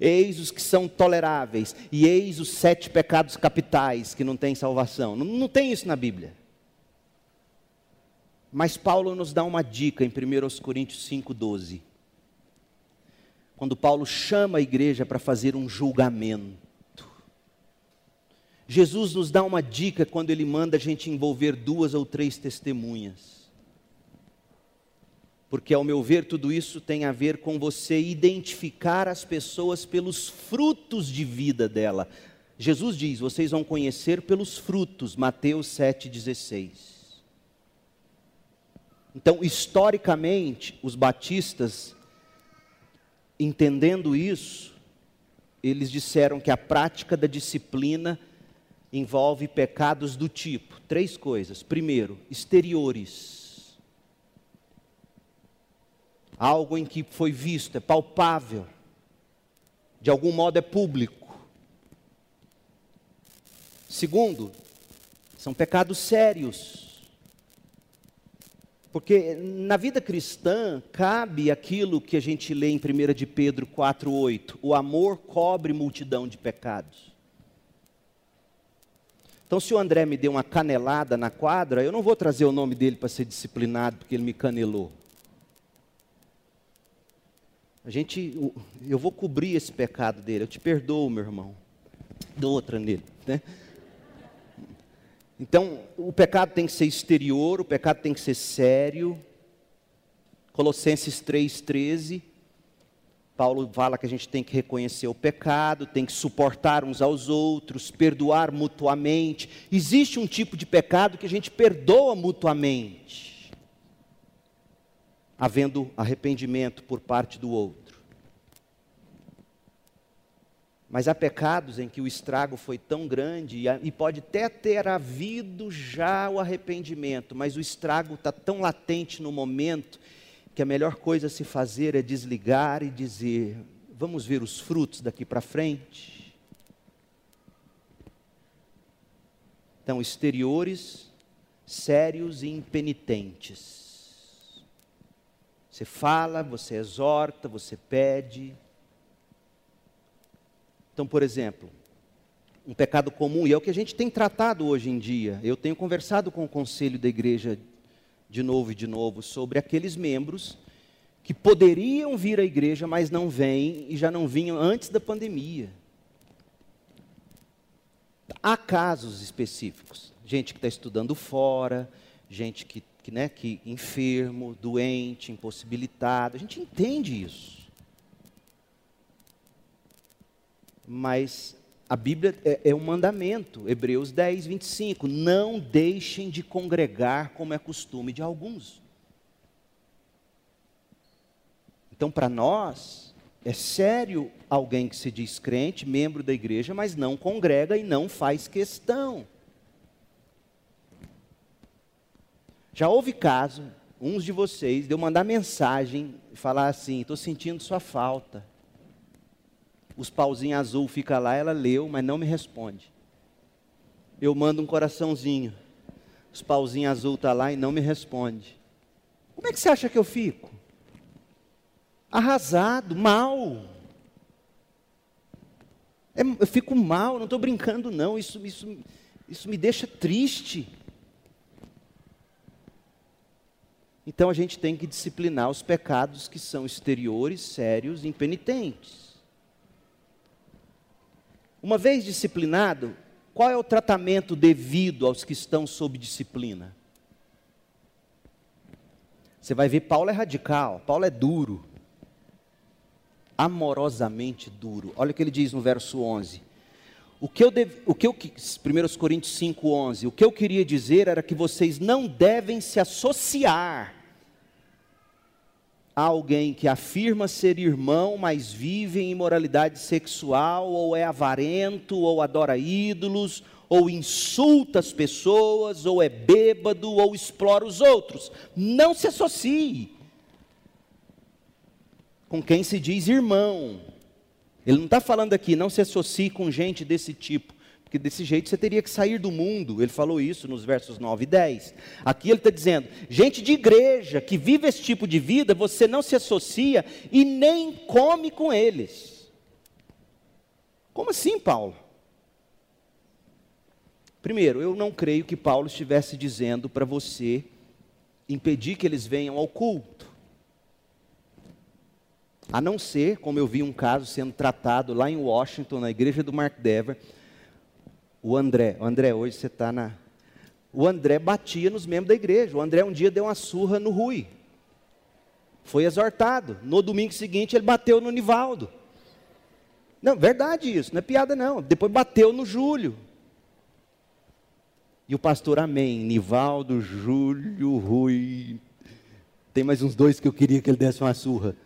Eis os que são toleráveis. E eis os sete pecados capitais que não têm salvação. Não, não tem isso na Bíblia. Mas Paulo nos dá uma dica em 1 Coríntios 5,12. Quando Paulo chama a igreja para fazer um julgamento. Jesus nos dá uma dica quando ele manda a gente envolver duas ou três testemunhas. Porque, ao meu ver, tudo isso tem a ver com você identificar as pessoas pelos frutos de vida dela. Jesus diz: vocês vão conhecer pelos frutos, Mateus 7,16. Então, historicamente, os batistas, entendendo isso, eles disseram que a prática da disciplina envolve pecados do tipo: três coisas. Primeiro, exteriores. Algo em que foi visto, é palpável, de algum modo é público. Segundo, são pecados sérios. Porque na vida cristã cabe aquilo que a gente lê em 1 de Pedro 4,8: o amor cobre multidão de pecados. Então, se o André me deu uma canelada na quadra, eu não vou trazer o nome dele para ser disciplinado, porque ele me canelou. A gente, eu vou cobrir esse pecado dele. Eu te perdoo, meu irmão. Dou outra nele, né? Então, o pecado tem que ser exterior, o pecado tem que ser sério. Colossenses 3:13 Paulo fala que a gente tem que reconhecer o pecado, tem que suportar uns aos outros, perdoar mutuamente. Existe um tipo de pecado que a gente perdoa mutuamente, havendo arrependimento por parte do outro. Mas há pecados em que o estrago foi tão grande e pode até ter havido já o arrependimento, mas o estrago está tão latente no momento que a melhor coisa a se fazer é desligar e dizer: vamos ver os frutos daqui para frente. Então, exteriores, sérios e impenitentes. Você fala, você exorta, você pede. Então, por exemplo, um pecado comum, e é o que a gente tem tratado hoje em dia. Eu tenho conversado com o conselho da igreja de novo e de novo sobre aqueles membros que poderiam vir à igreja, mas não vêm e já não vinham antes da pandemia. Há casos específicos, gente que está estudando fora, gente que, que, né, que enfermo, doente, impossibilitado, a gente entende isso. Mas a Bíblia é, é um mandamento, Hebreus 10, 25. Não deixem de congregar como é costume de alguns. Então, para nós, é sério alguém que se diz crente, membro da igreja, mas não congrega e não faz questão. Já houve caso, uns de vocês, de eu mandar mensagem e falar assim: estou sentindo sua falta os pauzinhos azul fica lá, ela leu, mas não me responde. Eu mando um coraçãozinho, os pauzinhos azul tá lá e não me responde. Como é que você acha que eu fico? Arrasado, mal. É, eu fico mal, não estou brincando não, isso, isso, isso me deixa triste. Então a gente tem que disciplinar os pecados que são exteriores, sérios, impenitentes. Uma vez disciplinado, qual é o tratamento devido aos que estão sob disciplina? Você vai ver, Paulo é radical, Paulo é duro, amorosamente duro. Olha o que ele diz no verso 11. O que eu, o que eu 1 Coríntios 5, 11, o que eu queria dizer era que vocês não devem se associar há alguém que afirma ser irmão, mas vive em imoralidade sexual, ou é avarento, ou adora ídolos, ou insulta as pessoas, ou é bêbado, ou explora os outros. Não se associe com quem se diz irmão. Ele não está falando aqui, não se associe com gente desse tipo, Porque desse jeito você teria que sair do mundo. Ele falou isso nos versos 9 e 10. Aqui ele está dizendo: gente de igreja que vive esse tipo de vida, você não se associa e nem come com eles. Como assim, Paulo? Primeiro, eu não creio que Paulo estivesse dizendo para você impedir que eles venham ao culto. A não ser, como eu vi um caso sendo tratado lá em Washington, na igreja do Mark Dever, o André, o André, hoje você está na. O André batia nos membros da igreja. O André um dia deu uma surra no Rui. Foi exortado. No domingo seguinte ele bateu no Nivaldo. Não, verdade isso, não é piada não. Depois bateu no Júlio. E o pastor, amém. Nivaldo, Júlio, Rui. Tem mais uns dois que eu queria que ele desse uma surra.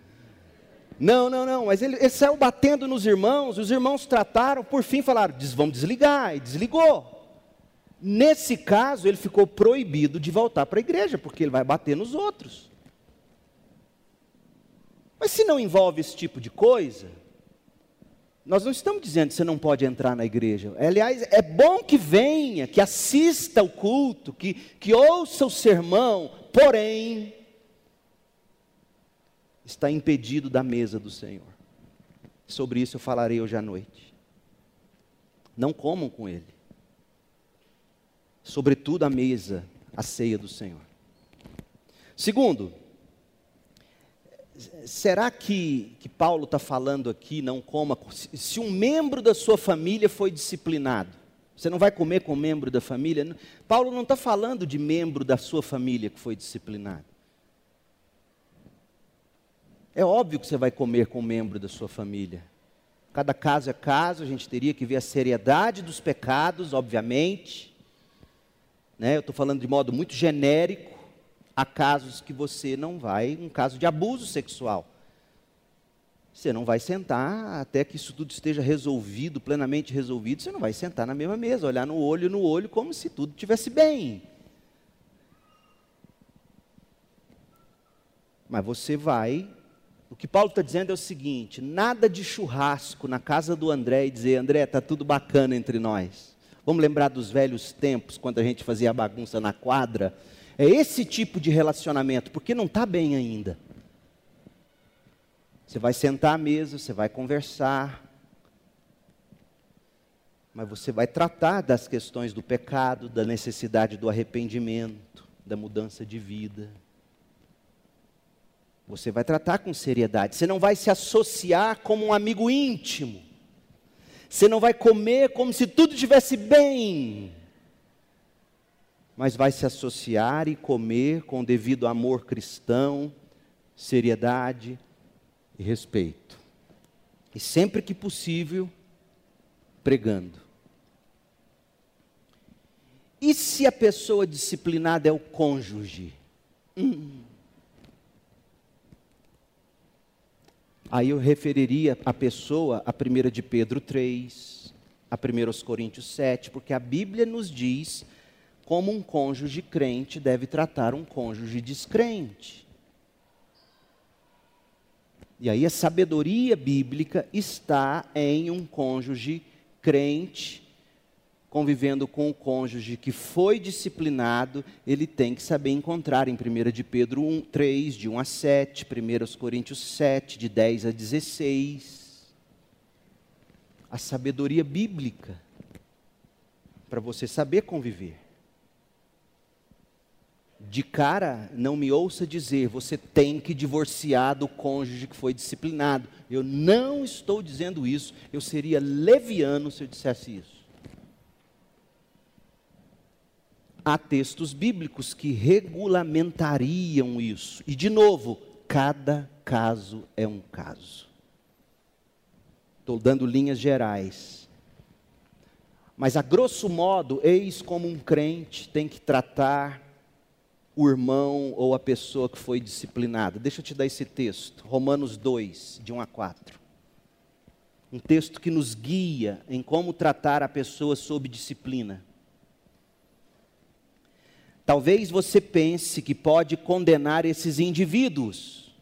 Não, não, não, mas ele, ele saiu batendo nos irmãos, os irmãos trataram, por fim falaram, vamos desligar, e desligou. Nesse caso, ele ficou proibido de voltar para a igreja, porque ele vai bater nos outros. Mas se não envolve esse tipo de coisa, nós não estamos dizendo que você não pode entrar na igreja. Aliás, é bom que venha, que assista o culto, que, que ouça o sermão, porém, está impedido da mesa do Senhor. Sobre isso eu falarei hoje à noite. Não comam com ele. Sobretudo a mesa, a ceia do Senhor. Segundo, será que, que Paulo está falando aqui, não coma, se um membro da sua família foi disciplinado, você não vai comer com um membro da família? Paulo não está falando de membro da sua família que foi disciplinado. É óbvio que você vai comer com um membro da sua família. Cada caso é caso, a gente teria que ver a seriedade dos pecados, obviamente. Né? Eu estou falando de modo muito genérico. Há casos que você não vai, um caso de abuso sexual. Você não vai sentar até que isso tudo esteja resolvido, plenamente resolvido. Você não vai sentar na mesma mesa, olhar no olho no olho como se tudo estivesse bem. Mas você vai o que Paulo está dizendo é o seguinte: nada de churrasco na casa do André e dizer, André, está tudo bacana entre nós. Vamos lembrar dos velhos tempos, quando a gente fazia bagunça na quadra. É esse tipo de relacionamento, porque não está bem ainda. Você vai sentar à mesa, você vai conversar, mas você vai tratar das questões do pecado, da necessidade do arrependimento, da mudança de vida. Você vai tratar com seriedade. Você não vai se associar como um amigo íntimo. Você não vai comer como se tudo estivesse bem. Mas vai se associar e comer com devido amor cristão, seriedade e respeito. E sempre que possível, pregando. E se a pessoa disciplinada é o cônjuge? Hum. Aí eu referiria a pessoa a 1 de Pedro 3, a 1 Coríntios 7, porque a Bíblia nos diz como um cônjuge crente deve tratar um cônjuge descrente. E aí a sabedoria bíblica está em um cônjuge crente convivendo com o cônjuge que foi disciplinado, ele tem que saber encontrar em 1 de Pedro 1, 3, de 1 a 7, 1 Coríntios 7, de 10 a 16. A sabedoria bíblica para você saber conviver. De cara, não me ouça dizer, você tem que divorciar do cônjuge que foi disciplinado. Eu não estou dizendo isso, eu seria leviano se eu dissesse isso. Há textos bíblicos que regulamentariam isso. E, de novo, cada caso é um caso. Estou dando linhas gerais. Mas, a grosso modo, eis como um crente tem que tratar o irmão ou a pessoa que foi disciplinada. Deixa eu te dar esse texto, Romanos 2, de 1 a 4. Um texto que nos guia em como tratar a pessoa sob disciplina. Talvez você pense que pode condenar esses indivíduos,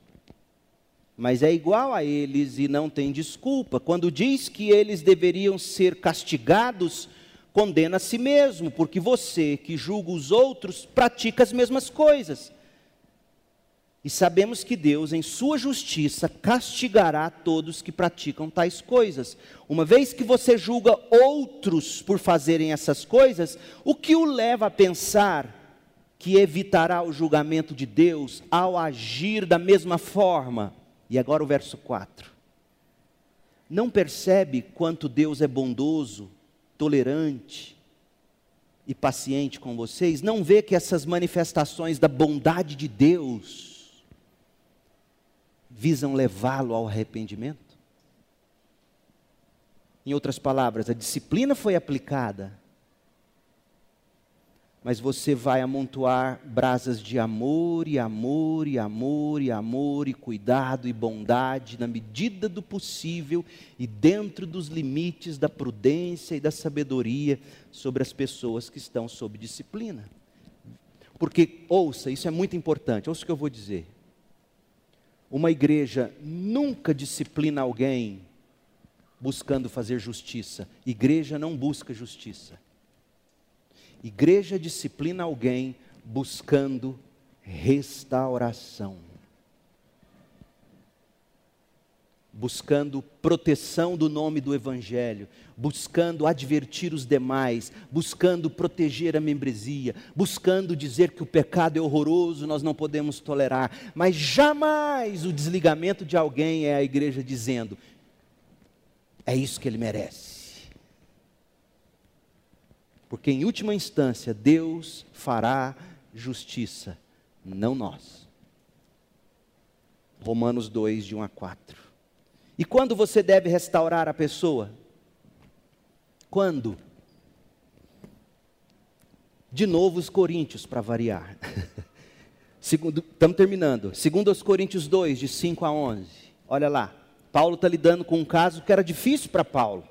mas é igual a eles e não tem desculpa. Quando diz que eles deveriam ser castigados condena a si mesmo, porque você que julga os outros pratica as mesmas coisas. E sabemos que Deus, em sua justiça, castigará todos que praticam tais coisas. Uma vez que você julga outros por fazerem essas coisas, o que o leva a pensar que evitará o julgamento de Deus ao agir da mesma forma? E agora o verso 4. Não percebe quanto Deus é bondoso, tolerante e paciente com vocês? Não vê que essas manifestações da bondade de Deus visam levá-lo ao arrependimento? Em outras palavras, a disciplina foi aplicada, mas você vai amontoar brasas de amor e amor e amor e amor e cuidado e bondade na medida do possível e dentro dos limites da prudência e da sabedoria sobre as pessoas que estão sob disciplina. Porque, ouça, isso é muito importante, ouça o que eu vou dizer. Uma igreja nunca disciplina alguém buscando fazer justiça. Igreja não busca justiça. Igreja disciplina alguém buscando restauração. buscando proteção do nome do Evangelho, buscando advertir os demais, buscando proteger a membresia, buscando dizer que o pecado é horroroso, nós não podemos tolerar, mas jamais o desligamento de alguém é a igreja dizendo: é isso que ele merece. Porque em última instância, Deus fará justiça, não nós. Romanos 2, de 1 a 4. E quando você deve restaurar a pessoa? Quando? De novo os Coríntios, para variar. <laughs> Segundo, estamos terminando. Segundo os Coríntios 2, de 5 a 11. Olha lá. Paulo está lidando com um caso que era difícil para Paulo.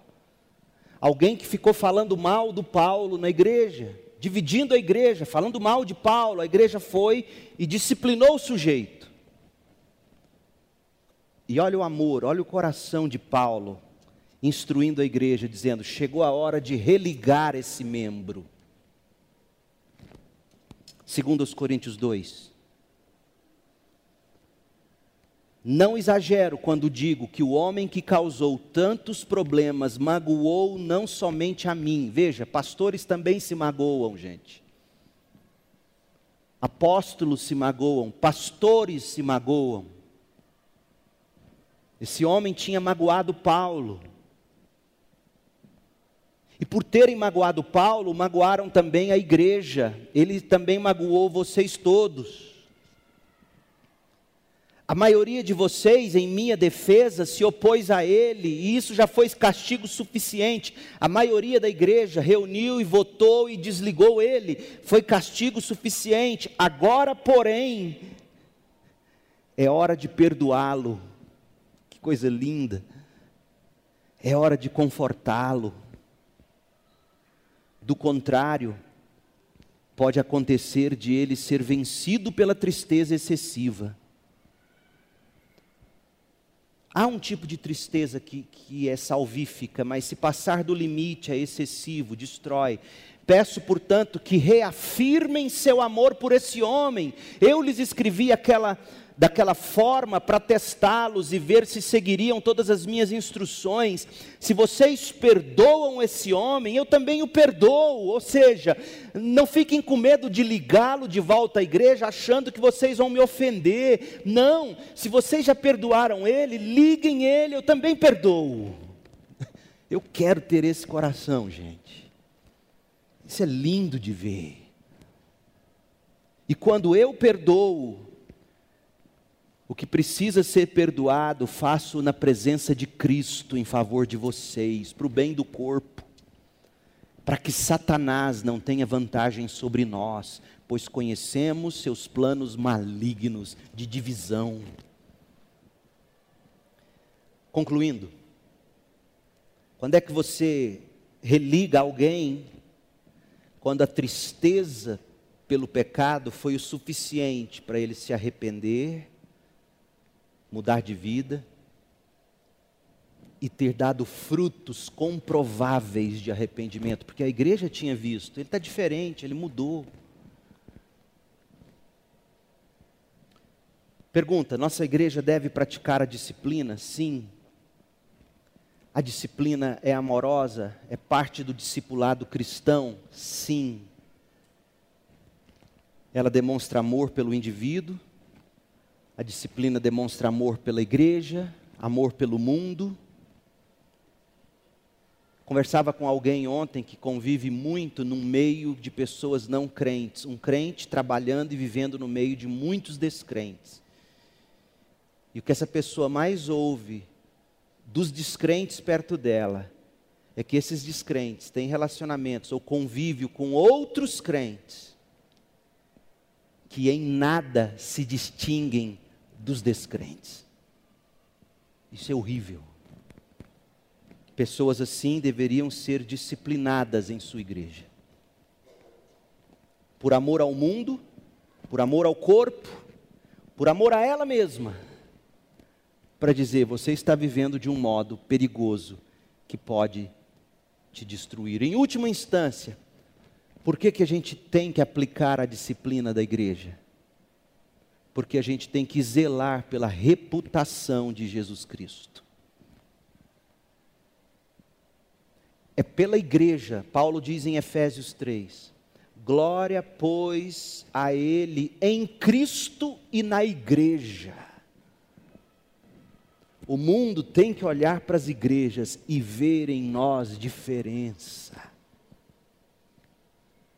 Alguém que ficou falando mal do Paulo na igreja, dividindo a igreja, falando mal de Paulo. A igreja foi e disciplinou o sujeito. E olha o amor, olha o coração de Paulo, instruindo a igreja, dizendo: chegou a hora de religar esse membro. Segundo os Coríntios 2. Não exagero quando digo que o homem que causou tantos problemas magoou não somente a mim. Veja, pastores também se magoam, gente. Apóstolos se magoam, pastores se magoam. Esse homem tinha magoado Paulo. E por terem magoado Paulo, magoaram também a igreja. Ele também magoou vocês todos. A maioria de vocês, em minha defesa, se opôs a ele, e isso já foi castigo suficiente. A maioria da igreja reuniu e votou e desligou ele, foi castigo suficiente. Agora, porém, é hora de perdoá-lo que coisa linda. É hora de confortá-lo. Do contrário, pode acontecer de ele ser vencido pela tristeza excessiva. Há um tipo de tristeza que, que é salvífica, mas se passar do limite é excessivo, destrói. Peço, portanto, que reafirmem seu amor por esse homem. Eu lhes escrevi aquela daquela forma para testá-los e ver se seguiriam todas as minhas instruções. Se vocês perdoam esse homem, eu também o perdoo. Ou seja, não fiquem com medo de ligá-lo de volta à igreja achando que vocês vão me ofender. Não, se vocês já perdoaram ele, liguem ele, eu também perdoo. <laughs> Eu quero ter esse coração, gente. Isso é lindo de ver. E quando eu perdoo, o que precisa ser perdoado, faço na presença de Cristo em favor de vocês, para o bem do corpo, para que Satanás não tenha vantagem sobre nós, pois conhecemos seus planos malignos de divisão. Concluindo, quando é que você religa alguém? Quando a tristeza pelo pecado foi o suficiente para ele se arrepender mudar de vida e ter dado frutos comprováveis de arrependimento, porque a igreja tinha visto, ele está diferente, ele mudou. Pergunta: nossa igreja deve praticar a disciplina? Sim. A disciplina é amorosa? É parte do discipulado cristão? Sim. Ela demonstra amor pelo indivíduo, a disciplina demonstra amor pela igreja, amor pelo mundo. Conversava com alguém ontem que convive muito no meio de pessoas não crentes, um crente trabalhando e vivendo no meio de muitos descrentes. E o que essa pessoa mais ouve dos descrentes perto dela é que esses descrentes têm relacionamentos ou convívio com outros crentes que em nada se distinguem dos descrentes. Isso é horrível. Pessoas assim deveriam ser disciplinadas em sua igreja. Por amor ao mundo, por amor ao corpo, por amor a ela mesma para dizer: você está vivendo de um modo perigoso que pode te destruir. Em última instância, por que, que a gente tem que aplicar a disciplina da igreja? Porque a gente tem que zelar pela reputação de Jesus Cristo. É pela igreja, Paulo diz em Efésios 3: glória, pois, a Ele em Cristo e na igreja o mundo tem que olhar para as igrejas e ver em nós diferença.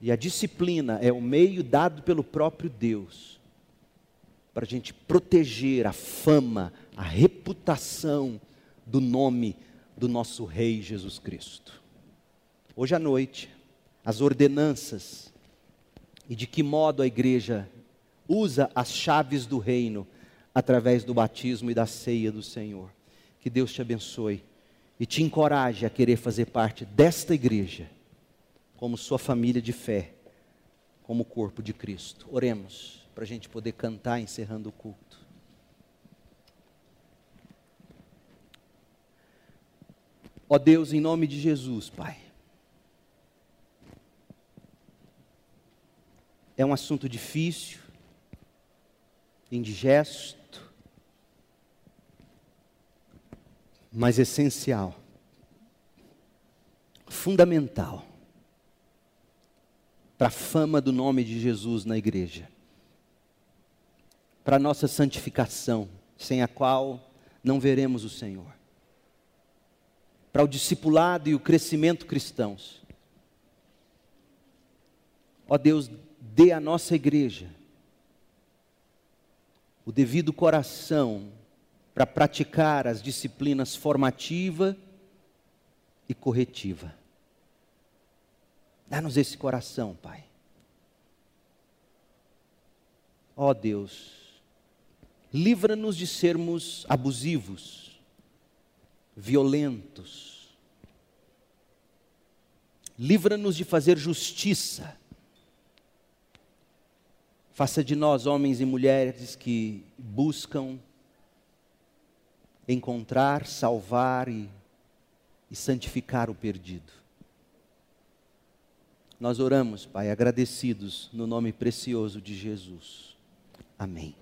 E a disciplina é o meio dado pelo próprio Deus para a gente proteger a fama, a reputação do nome do nosso Rei Jesus Cristo. Hoje à noite, as ordenanças e de que modo a igreja usa as chaves do reino através do batismo e da ceia do Senhor. Que Deus te abençoe e te encoraje a querer fazer parte desta igreja, como sua família de fé, como corpo de Cristo. Oremos para a gente poder cantar encerrando o culto. Ó Deus, em nome de Jesus, Pai. É um assunto difícil, indigesto, mas essencial, fundamental para a fama do nome de Jesus na igreja, para a nossa santificação, sem a qual não veremos o Senhor, para o discipulado e o crescimento cristãos. Ó Deus, dê à nossa igreja o devido coração para praticar as disciplinas formativa e corretiva. Dá-nos esse coração, Pai. Ó oh, Deus, livra-nos de sermos abusivos, violentos. Livra-nos de fazer justiça. Faça de nós homens e mulheres que buscam encontrar, salvar e, e santificar o perdido. Nós oramos, Pai, agradecidos no nome precioso de Jesus. Amém.